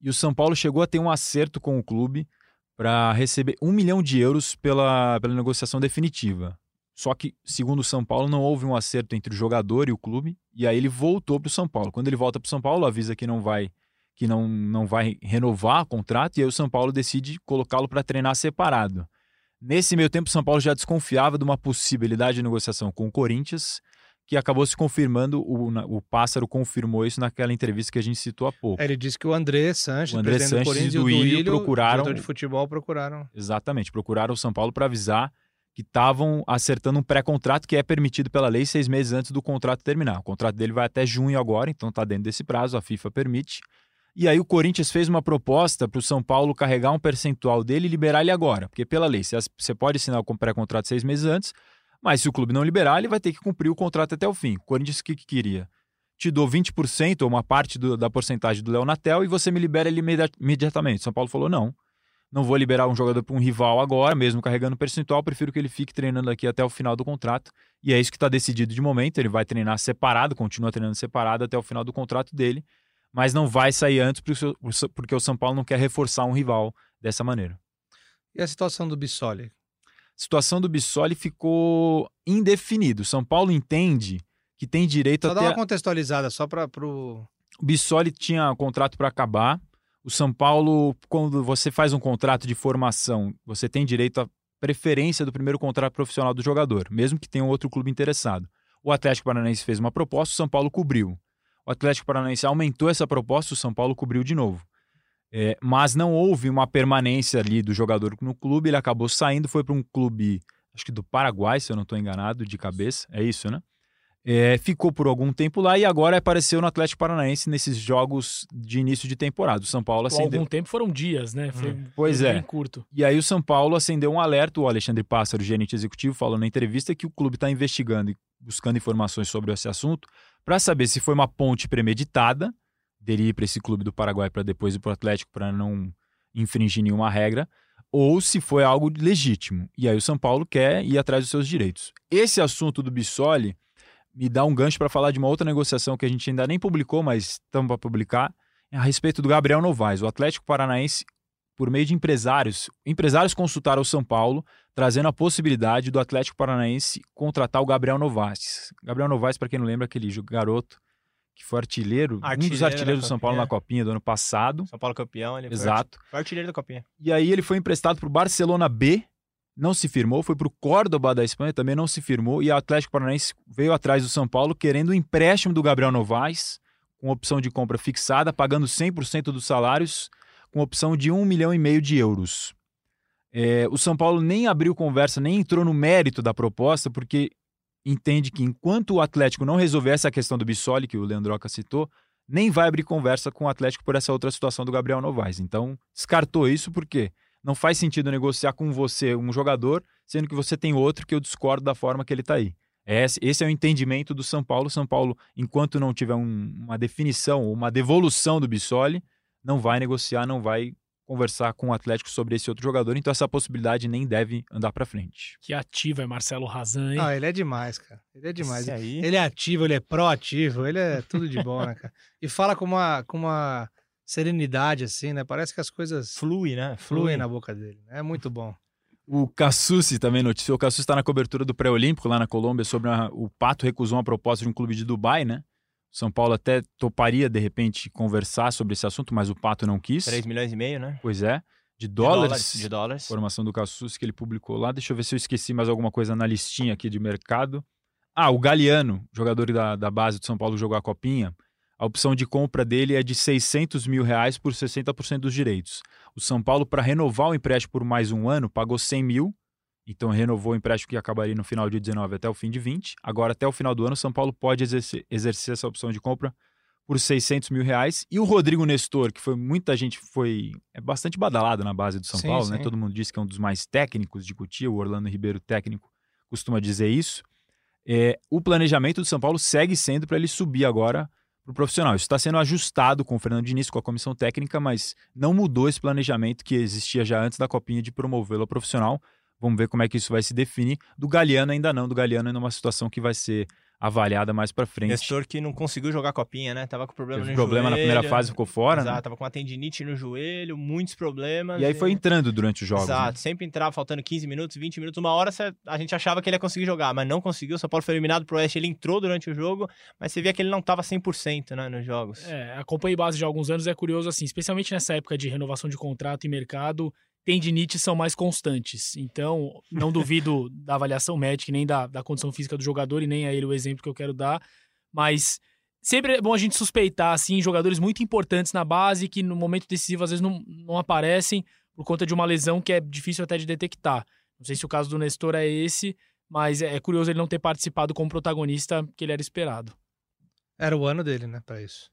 [SPEAKER 4] E o São Paulo chegou a ter um acerto com o clube para receber um milhão de euros pela, pela negociação definitiva. Só que, segundo o São Paulo, não houve um acerto entre o jogador e o clube. E aí ele voltou para o São Paulo. Quando ele volta para o São Paulo, avisa que não vai que não, não vai renovar o contrato. E aí o São Paulo decide colocá-lo para treinar separado. Nesse meio tempo, São Paulo já desconfiava de uma possibilidade de negociação com o Corinthians, que acabou se confirmando, o, o Pássaro confirmou isso naquela entrevista que a gente citou há pouco.
[SPEAKER 3] É, ele disse que o André Sanches,
[SPEAKER 4] o André Sanches do Corinthians e o Duílio procuraram...
[SPEAKER 3] de futebol procuraram...
[SPEAKER 4] Exatamente, procuraram o São Paulo para avisar que estavam acertando um pré-contrato que é permitido pela lei seis meses antes do contrato terminar. O contrato dele vai até junho agora, então está dentro desse prazo, a FIFA permite. E aí o Corinthians fez uma proposta para o São Paulo carregar um percentual dele e liberar ele agora. Porque pela lei, você pode assinar o pré-contrato seis meses antes, mas se o clube não liberar, ele vai ter que cumprir o contrato até o fim. O Corinthians o que, que queria? Te dou 20% ou uma parte do, da porcentagem do Léo Natel e você me libera ele imediatamente. São Paulo falou: não, não vou liberar um jogador para um rival agora, mesmo carregando percentual, prefiro que ele fique treinando aqui até o final do contrato. E é isso que está decidido de momento. Ele vai treinar separado, continua treinando separado até o final do contrato dele mas não vai sair antes porque o São Paulo não quer reforçar um rival dessa maneira.
[SPEAKER 3] E a situação do Bissoli?
[SPEAKER 4] A situação do Bissoli ficou indefinido. São Paulo entende que tem direito
[SPEAKER 3] Só
[SPEAKER 4] a
[SPEAKER 3] dá
[SPEAKER 4] ter...
[SPEAKER 3] uma contextualizada, só para pro.
[SPEAKER 4] O Bissoli tinha contrato para acabar. O São Paulo, quando você faz um contrato de formação, você tem direito à preferência do primeiro contrato profissional do jogador, mesmo que tenha um outro clube interessado. O Atlético Paranaense fez uma proposta, o São Paulo cobriu. O Atlético Paranaense aumentou essa proposta, o São Paulo cobriu de novo. É, mas não houve uma permanência ali do jogador no clube, ele acabou saindo, foi para um clube, acho que do Paraguai, se eu não estou enganado, de cabeça, é isso, né? É, ficou por algum tempo lá e agora apareceu no Atlético Paranaense nesses jogos de início de temporada. O São Paulo
[SPEAKER 1] Por
[SPEAKER 4] acendeu.
[SPEAKER 1] algum tempo foram dias, né? Foi,
[SPEAKER 4] Hum. Pois
[SPEAKER 1] foi
[SPEAKER 4] é.
[SPEAKER 1] bem curto.
[SPEAKER 4] E aí o São Paulo acendeu um alerta, o Alexandre Pássaro, gerente executivo, falou na entrevista que o clube está investigando e buscando informações sobre esse assunto para saber se foi uma ponte premeditada dele ir para esse clube do Paraguai para depois ir para o Atlético para não infringir nenhuma regra, ou se foi algo legítimo. E aí o São Paulo quer ir atrás dos seus direitos. Esse assunto do Bissoli me dá um gancho para falar de uma outra negociação que a gente ainda nem publicou, mas estamos para publicar, a respeito do Gabriel Novaes. O Atlético Paranaense por meio de empresários. Empresários consultaram o São Paulo, trazendo a possibilidade do Atlético Paranaense contratar o Gabriel Novaes. Gabriel Novaes, para quem não lembra, aquele garoto que foi artilheiro, um dos
[SPEAKER 5] Artilheiro
[SPEAKER 4] artilheiros do São Paulo na Copinha do ano passado.
[SPEAKER 5] São Paulo campeão, ele foi
[SPEAKER 4] Exato.
[SPEAKER 5] foi artilheiro da Copinha.
[SPEAKER 4] E aí ele foi emprestado para o Barcelona B, não se firmou, foi para o Córdoba da Espanha, também não se firmou, e o Atlético Paranaense veio atrás do São Paulo querendo o empréstimo do Gabriel Novaes, com opção de compra fixada, pagando 100% dos salários, com opção de 1 milhão e meio de euros. É, o São Paulo nem abriu conversa, nem entrou no mérito da proposta, porque entende que enquanto o Atlético não resolver essa questão do Bissoli, que o Leandroca citou, nem vai abrir conversa com o Atlético por essa outra situação do Gabriel Novaes. Então, descartou isso porque não faz sentido negociar com você um jogador, sendo que você tem outro que eu discordo da forma que ele está aí. Esse, esse é o entendimento do São Paulo. São Paulo, enquanto não tiver um- uma definição ou uma devolução do Bissoli, não vai negociar, não vai conversar com o Atlético sobre esse outro jogador. Então, essa possibilidade nem deve andar para frente.
[SPEAKER 1] Que ativo é Marcelo Razan, hein?
[SPEAKER 3] Ah, ele é demais, cara. Ele é demais. Ele é ativo, ele é proativo, ele é tudo de bom, né, cara? E fala com uma, com uma serenidade, assim, né? Parece que as coisas
[SPEAKER 5] Flui, né?
[SPEAKER 3] fluem na boca dele. É muito bom.
[SPEAKER 4] O Cassucci também noticiou. O Cassucci está na cobertura do pré-olímpico lá na Colômbia sobre a- o Pato recusou uma proposta de um clube de Dubai, né? O São Paulo até toparia, de repente, conversar sobre esse assunto, mas o Pato não quis.
[SPEAKER 5] 3 milhões e meio, né?
[SPEAKER 4] Pois é. De
[SPEAKER 5] De
[SPEAKER 4] dólares.
[SPEAKER 5] De dólares.
[SPEAKER 4] Informação do Cassucci que ele publicou lá. Deixa eu ver se eu esqueci mais alguma coisa na listinha aqui de mercado. Ah, o Galeano, jogador da, da base do São Paulo, jogou a copinha. A opção de compra dele é de 600 mil reais por 60% dos direitos. O São Paulo, para renovar o empréstimo por mais um ano, pagou 100 mil. Então, renovou o empréstimo que acabaria no final de 19 até o fim de 20. Agora, até o final do ano, o São Paulo pode exercer, exercer essa opção de compra por 600 mil reais. E o Rodrigo Nestor, que foi muita gente, foi é bastante badalado na base do São
[SPEAKER 3] Sim,
[SPEAKER 4] Paulo, né?
[SPEAKER 3] sim.
[SPEAKER 4] Todo mundo diz que é um dos mais técnicos de Cotia, o Orlando Ribeiro, técnico, costuma dizer isso. É, o planejamento do São Paulo segue sendo para ele subir agora para o profissional. Isso está sendo ajustado com o Fernando Diniz, com a comissão técnica, mas não mudou esse planejamento que existia já antes da Copinha de promovê-lo ao profissional. Vamos ver como é que isso vai se definir. Do Galeano ainda não, do Galeano é numa situação que vai ser avaliada mais para frente.
[SPEAKER 5] Nestor que não conseguiu jogar copinha, né? Tava com problema
[SPEAKER 4] Teve
[SPEAKER 5] no
[SPEAKER 4] problema na
[SPEAKER 5] joelho.
[SPEAKER 4] primeira fase, ficou fora,
[SPEAKER 5] Exato,
[SPEAKER 4] né?
[SPEAKER 5] tava com uma tendinite no joelho, muitos problemas.
[SPEAKER 4] E aí foi entrando durante os jogos. né?
[SPEAKER 5] Exato, sempre entrava faltando 15 minutos, 20 minutos, uma hora a gente achava que ele ia conseguir jogar, mas não conseguiu. O São Paulo foi eliminado pro Oeste, ele entrou durante o jogo, mas você via que ele não tava 100% né, nos jogos.
[SPEAKER 1] É, acompanhei base de alguns anos, é curioso assim, especialmente nessa época de renovação de contrato e mercado, tendinites são mais constantes. Então, não duvido da avaliação médica, e nem da, da condição física do jogador, e nem a ele o exemplo que eu quero dar, mas sempre é bom a gente suspeitar, assim, jogadores muito importantes na base que no momento decisivo às vezes não, não aparecem por conta de uma lesão que é difícil até de detectar. Não sei se o caso do Nestor é esse, mas é, é curioso ele não ter participado como protagonista que ele era esperado.
[SPEAKER 3] Era o ano dele, né, pra isso.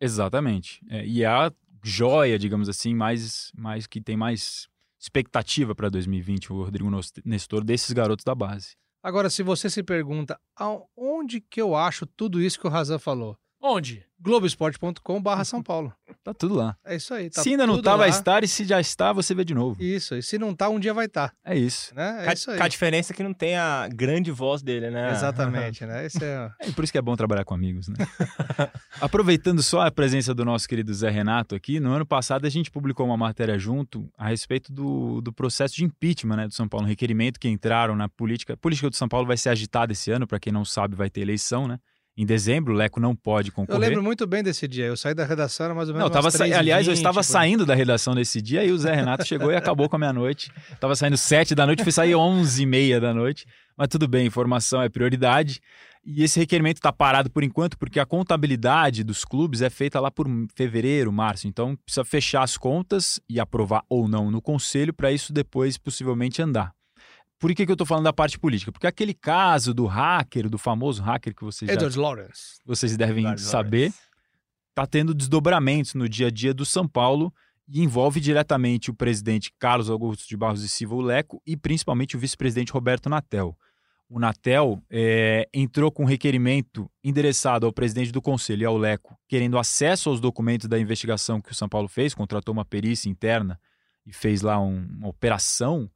[SPEAKER 4] Exatamente. É, e a joia, digamos assim, mais, mais que tem mais expectativa para 2020, o Rodrigo Nestor, desses garotos da base.
[SPEAKER 3] Agora, se você se pergunta aonde que eu acho tudo isso que o Razan falou?
[SPEAKER 1] Onde?
[SPEAKER 3] Globoesporte.com barra São Paulo.
[SPEAKER 4] Tá tudo lá.
[SPEAKER 3] É isso aí. Tá
[SPEAKER 4] se ainda não tá, vai
[SPEAKER 3] lá.
[SPEAKER 4] estar, e se já está, você vê de novo.
[SPEAKER 3] Isso, e se não tá, um dia vai estar.
[SPEAKER 4] É isso.
[SPEAKER 3] Né? É
[SPEAKER 5] Com
[SPEAKER 3] isso
[SPEAKER 5] a-
[SPEAKER 3] aí.
[SPEAKER 5] com a diferença que não tem a grande voz dele, né?
[SPEAKER 3] Exatamente, né? Esse é...
[SPEAKER 4] É por isso que é bom trabalhar com amigos, né? Aproveitando só a presença do nosso querido Zé Renato aqui, no ano passado a gente publicou uma matéria junto a respeito do, do processo de impeachment né, do São Paulo, um requerimento que entraram na política. A política do São Paulo vai ser agitada esse ano, para quem não sabe, vai ter eleição, né? Em dezembro, o Leco não pode
[SPEAKER 3] Eu
[SPEAKER 4] concorrer.
[SPEAKER 3] lembro muito bem desse dia. Eu saí da redação, era mais ou menos
[SPEAKER 4] Não, eu tava sa...
[SPEAKER 3] 3h20,
[SPEAKER 4] aliás, eu estava
[SPEAKER 3] por
[SPEAKER 4] saindo da redação nesse dia e o Zé Renato chegou e acabou com a minha noite. Tava saindo sete da noite, fui sair onze e meia da noite. Mas tudo bem, informação é prioridade. E esse requerimento está parado por enquanto porque a contabilidade dos clubes é feita lá por fevereiro, março. Então precisa fechar as contas e aprovar ou não no conselho para isso depois possivelmente andar. Por que, que eu estou falando da parte política? Porque aquele caso do hacker, do famoso hacker que vocês já
[SPEAKER 3] Edward Lawrence.
[SPEAKER 4] vocês devem
[SPEAKER 5] Eduardo
[SPEAKER 4] saber, está tendo desdobramentos no dia a dia do São Paulo e envolve diretamente o presidente Carlos Augusto de Barros e Silva, o Leco, e principalmente o vice-presidente Roberto Natel. O Natel eh, entrou com um requerimento endereçado ao presidente do conselho e ao Leco, querendo acesso aos documentos da investigação que o São Paulo fez, contratou uma perícia interna e fez lá um- uma operação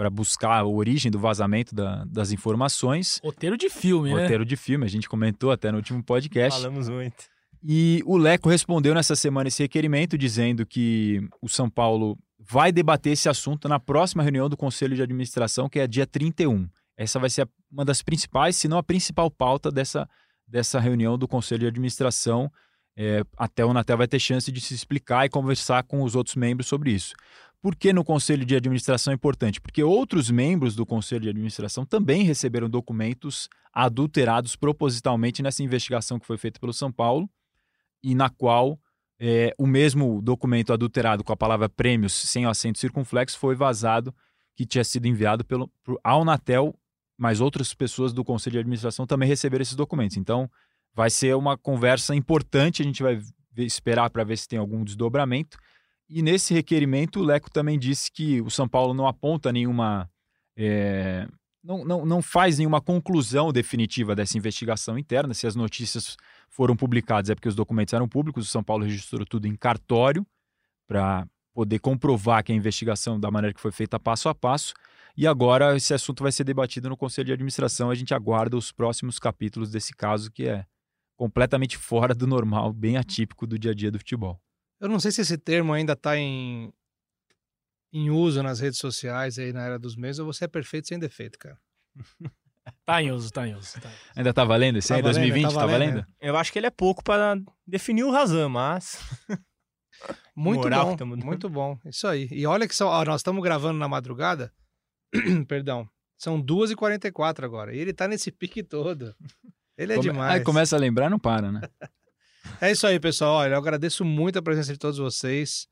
[SPEAKER 4] para buscar a origem do vazamento da- das informações.
[SPEAKER 1] Roteiro de filme, né?
[SPEAKER 4] Roteiro de filme, a gente comentou até no último podcast.
[SPEAKER 5] Falamos muito.
[SPEAKER 4] E o Leco respondeu nessa semana esse requerimento, dizendo que o São Paulo vai debater esse assunto na próxima reunião do Conselho de Administração, que é dia 31. Essa vai ser uma das principais, se não a principal pauta dessa, dessa reunião do Conselho de Administração. É, até o Natel vai ter chance de se explicar e conversar com os outros membros sobre isso. Por que no Conselho de Administração é importante? Porque outros membros do Conselho de Administração também receberam documentos adulterados propositalmente nessa investigação que foi feita pelo São Paulo e na qual é, o mesmo documento adulterado com a palavra prêmios sem o acento circunflexo foi vazado, que tinha sido enviado pelo, ao Natel, mas outras pessoas do Conselho de Administração também receberam esses documentos. Então, vai ser uma conversa importante, a gente vai ver- esperar para ver se tem algum desdobramento. E nesse requerimento, o Leco também disse que o São Paulo não aponta nenhuma. é, não, não, não faz nenhuma conclusão definitiva dessa investigação interna. Se as notícias foram publicadas é porque os documentos eram públicos, o São Paulo registrou tudo em cartório para poder comprovar que a investigação da maneira que foi feita passo a passo. E agora esse assunto vai ser debatido no Conselho de Administração. A gente aguarda os próximos capítulos desse caso, que é completamente fora do normal, bem atípico do dia a dia do futebol.
[SPEAKER 3] Eu não sei se esse termo ainda está em, em uso nas redes sociais aí na era dos meses, ou você é perfeito sem defeito, cara.
[SPEAKER 1] Tá em uso, tá em uso. Tá.
[SPEAKER 4] Ainda tá valendo esse
[SPEAKER 3] Tá
[SPEAKER 4] aí?
[SPEAKER 3] valendo,
[SPEAKER 4] 2020?
[SPEAKER 3] tá
[SPEAKER 4] Tá valendo?
[SPEAKER 3] valendo,
[SPEAKER 5] Eu acho que ele é pouco para definir o Razan, mas
[SPEAKER 3] Muito
[SPEAKER 5] Moral
[SPEAKER 3] bom,
[SPEAKER 5] dando.
[SPEAKER 3] muito bom. Isso aí. E olha que são, ó, nós estamos gravando na madrugada, perdão, são 2h44 agora, e ele tá nesse pique todo. Ele é
[SPEAKER 4] Come-
[SPEAKER 3] demais.
[SPEAKER 4] Aí começa a lembrar, não para, né?
[SPEAKER 3] É isso aí, pessoal. Olha, eu agradeço muito a presença de todos vocês.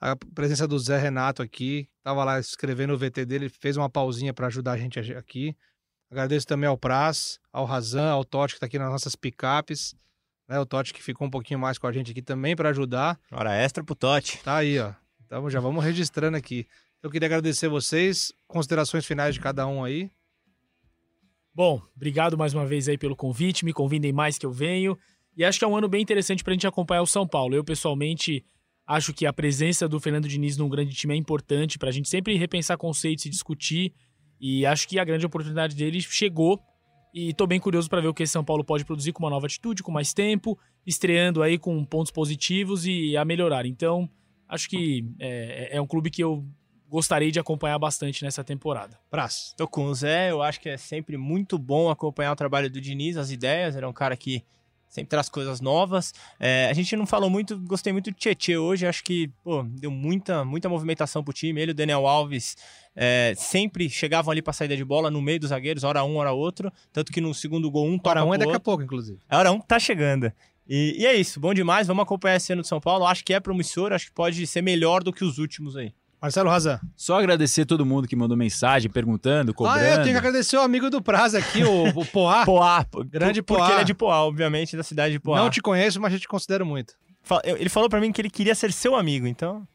[SPEAKER 3] A presença do Zé Renato aqui. Tava lá escrevendo o VT dele, fez uma pausinha para ajudar a gente aqui. Agradeço também ao Praz, ao Razan, ao Totti que tá aqui nas nossas picapes. Né, o Totti que ficou um pouquinho mais com a gente aqui também para ajudar.
[SPEAKER 5] hora extra pro Totti.
[SPEAKER 3] Tá aí, ó. Então já vamos registrando aqui. Eu queria agradecer vocês. Considerações finais de cada um aí.
[SPEAKER 1] Bom, obrigado mais uma vez aí pelo convite. Me convidem mais que eu venho. E acho que é um ano bem interessante pra gente acompanhar o São Paulo. Eu, pessoalmente, acho que a presença do Fernando Diniz num grande time é importante pra gente sempre repensar conceitos e discutir. E acho que a grande oportunidade dele chegou. E tô bem curioso pra ver o que esse São Paulo pode produzir com uma nova atitude, com mais tempo, estreando aí com pontos positivos e a melhorar. Então, acho que é, é um clube que eu gostaria de acompanhar bastante nessa temporada.
[SPEAKER 3] Praz.
[SPEAKER 5] Tô com o Zé, eu acho que é sempre muito bom acompanhar o trabalho do Diniz, as ideias. Ele é um cara que sempre traz coisas novas. É, a gente não falou muito, gostei muito do Tietê hoje, acho que pô, deu muita, muita movimentação pro time. Ele e o Daniel Alves é, sempre chegavam ali pra saída de bola no meio dos zagueiros, hora um, hora outro. Tanto que no segundo gol, um toca
[SPEAKER 3] Para um é daqui a
[SPEAKER 5] outro.
[SPEAKER 3] pouco, inclusive.
[SPEAKER 5] A hora um tá chegando. E, e é isso, bom demais. Vamos acompanhar esse ano do São Paulo. Acho que é promissor, acho que pode ser melhor do que os últimos aí.
[SPEAKER 3] Marcelo Razan.
[SPEAKER 4] Só agradecer todo mundo que mandou mensagem, perguntando, cobrando.
[SPEAKER 3] Ah, é, eu tenho que agradecer o amigo do Praz aqui, o, o Poá.
[SPEAKER 5] Poá,
[SPEAKER 3] Grande
[SPEAKER 5] por- Porque
[SPEAKER 3] Poá.
[SPEAKER 5] ele é de Poá, obviamente, da cidade de Poá.
[SPEAKER 3] Não te conheço, mas eu te considero muito.
[SPEAKER 5] Ele falou pra mim que ele queria ser seu amigo, então.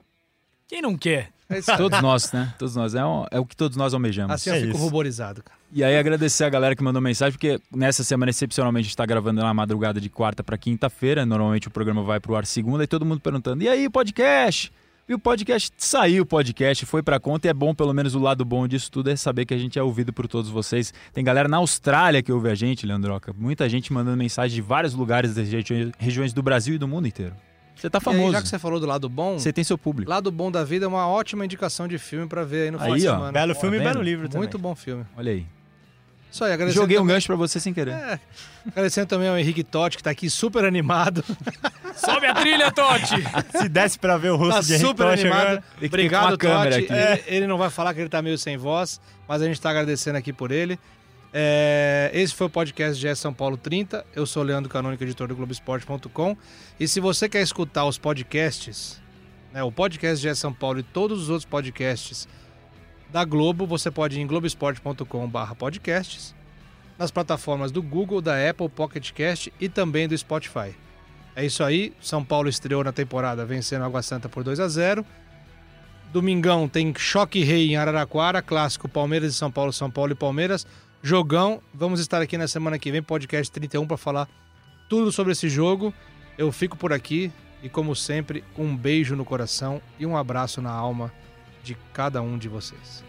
[SPEAKER 1] Quem não quer?
[SPEAKER 3] É.
[SPEAKER 4] Todos nós, né? Todos nós. É, o- é o que todos nós almejamos.
[SPEAKER 3] Assim eu
[SPEAKER 5] É
[SPEAKER 3] fico
[SPEAKER 5] isso.
[SPEAKER 3] ruborizado, cara.
[SPEAKER 4] E aí agradecer a galera que mandou mensagem, porque nessa semana, excepcionalmente, a gente tá gravando na madrugada de quarta para quinta-feira. Normalmente o programa vai pro ar segunda e todo mundo perguntando: e aí, podcast? E o podcast saiu, o podcast foi pra conta e é bom, pelo menos o lado bom disso tudo é saber que a gente é ouvido por todos vocês. Tem galera na Austrália que ouve a gente, Leandroca. Muita gente mandando mensagem de vários lugares das regi- regiões do Brasil e do mundo inteiro. Você tá
[SPEAKER 3] E aí,
[SPEAKER 4] famoso.
[SPEAKER 3] já que você falou do lado bom,
[SPEAKER 4] Você tem seu público.
[SPEAKER 3] Lado Bom da Vida é uma ótima indicação de filme pra ver aí no final
[SPEAKER 4] Aí,
[SPEAKER 3] de
[SPEAKER 4] ó.
[SPEAKER 3] semana.
[SPEAKER 5] Belo
[SPEAKER 4] Tá
[SPEAKER 5] filme e belo livro também.
[SPEAKER 3] Muito bom filme.
[SPEAKER 4] Olha aí.
[SPEAKER 3] Isso aí, agradecendo
[SPEAKER 4] Joguei um
[SPEAKER 3] também,
[SPEAKER 4] gancho pra você sem querer.
[SPEAKER 3] É, agradecendo também ao Henrique Totti, que tá aqui super animado.
[SPEAKER 1] Sobe a trilha, Totti!
[SPEAKER 5] Se desse pra ver o rosto
[SPEAKER 3] Tá
[SPEAKER 5] de Henrique
[SPEAKER 3] super
[SPEAKER 5] Totti
[SPEAKER 3] animado.
[SPEAKER 5] agora.
[SPEAKER 3] Obrigado, Totti.
[SPEAKER 4] aqui.
[SPEAKER 3] Ele, ele não vai falar que ele tá meio sem voz, mas a gente tá agradecendo aqui por ele. É, esse foi o podcast GE São Paulo 30. Eu sou o Leandro Canônico, editor do Globoesporte.com. E se você quer escutar os podcasts, né, o podcast GE São Paulo e todos os outros podcasts da Globo, você pode ir em globesport.com.br podcasts, nas plataformas do Google, da Apple, Pocket Cast e também do Spotify. É isso aí, São Paulo estreou na temporada vencendo a Água Santa por 2 a 0 Domingão tem Choque Rei em Araraquara, clássico Palmeiras e São Paulo, São Paulo e Palmeiras. Jogão, vamos estar aqui na semana que vem, podcast 31, para falar tudo sobre esse jogo. Eu fico por aqui e, como sempre, um beijo no coração e um abraço na alma de cada um de vocês.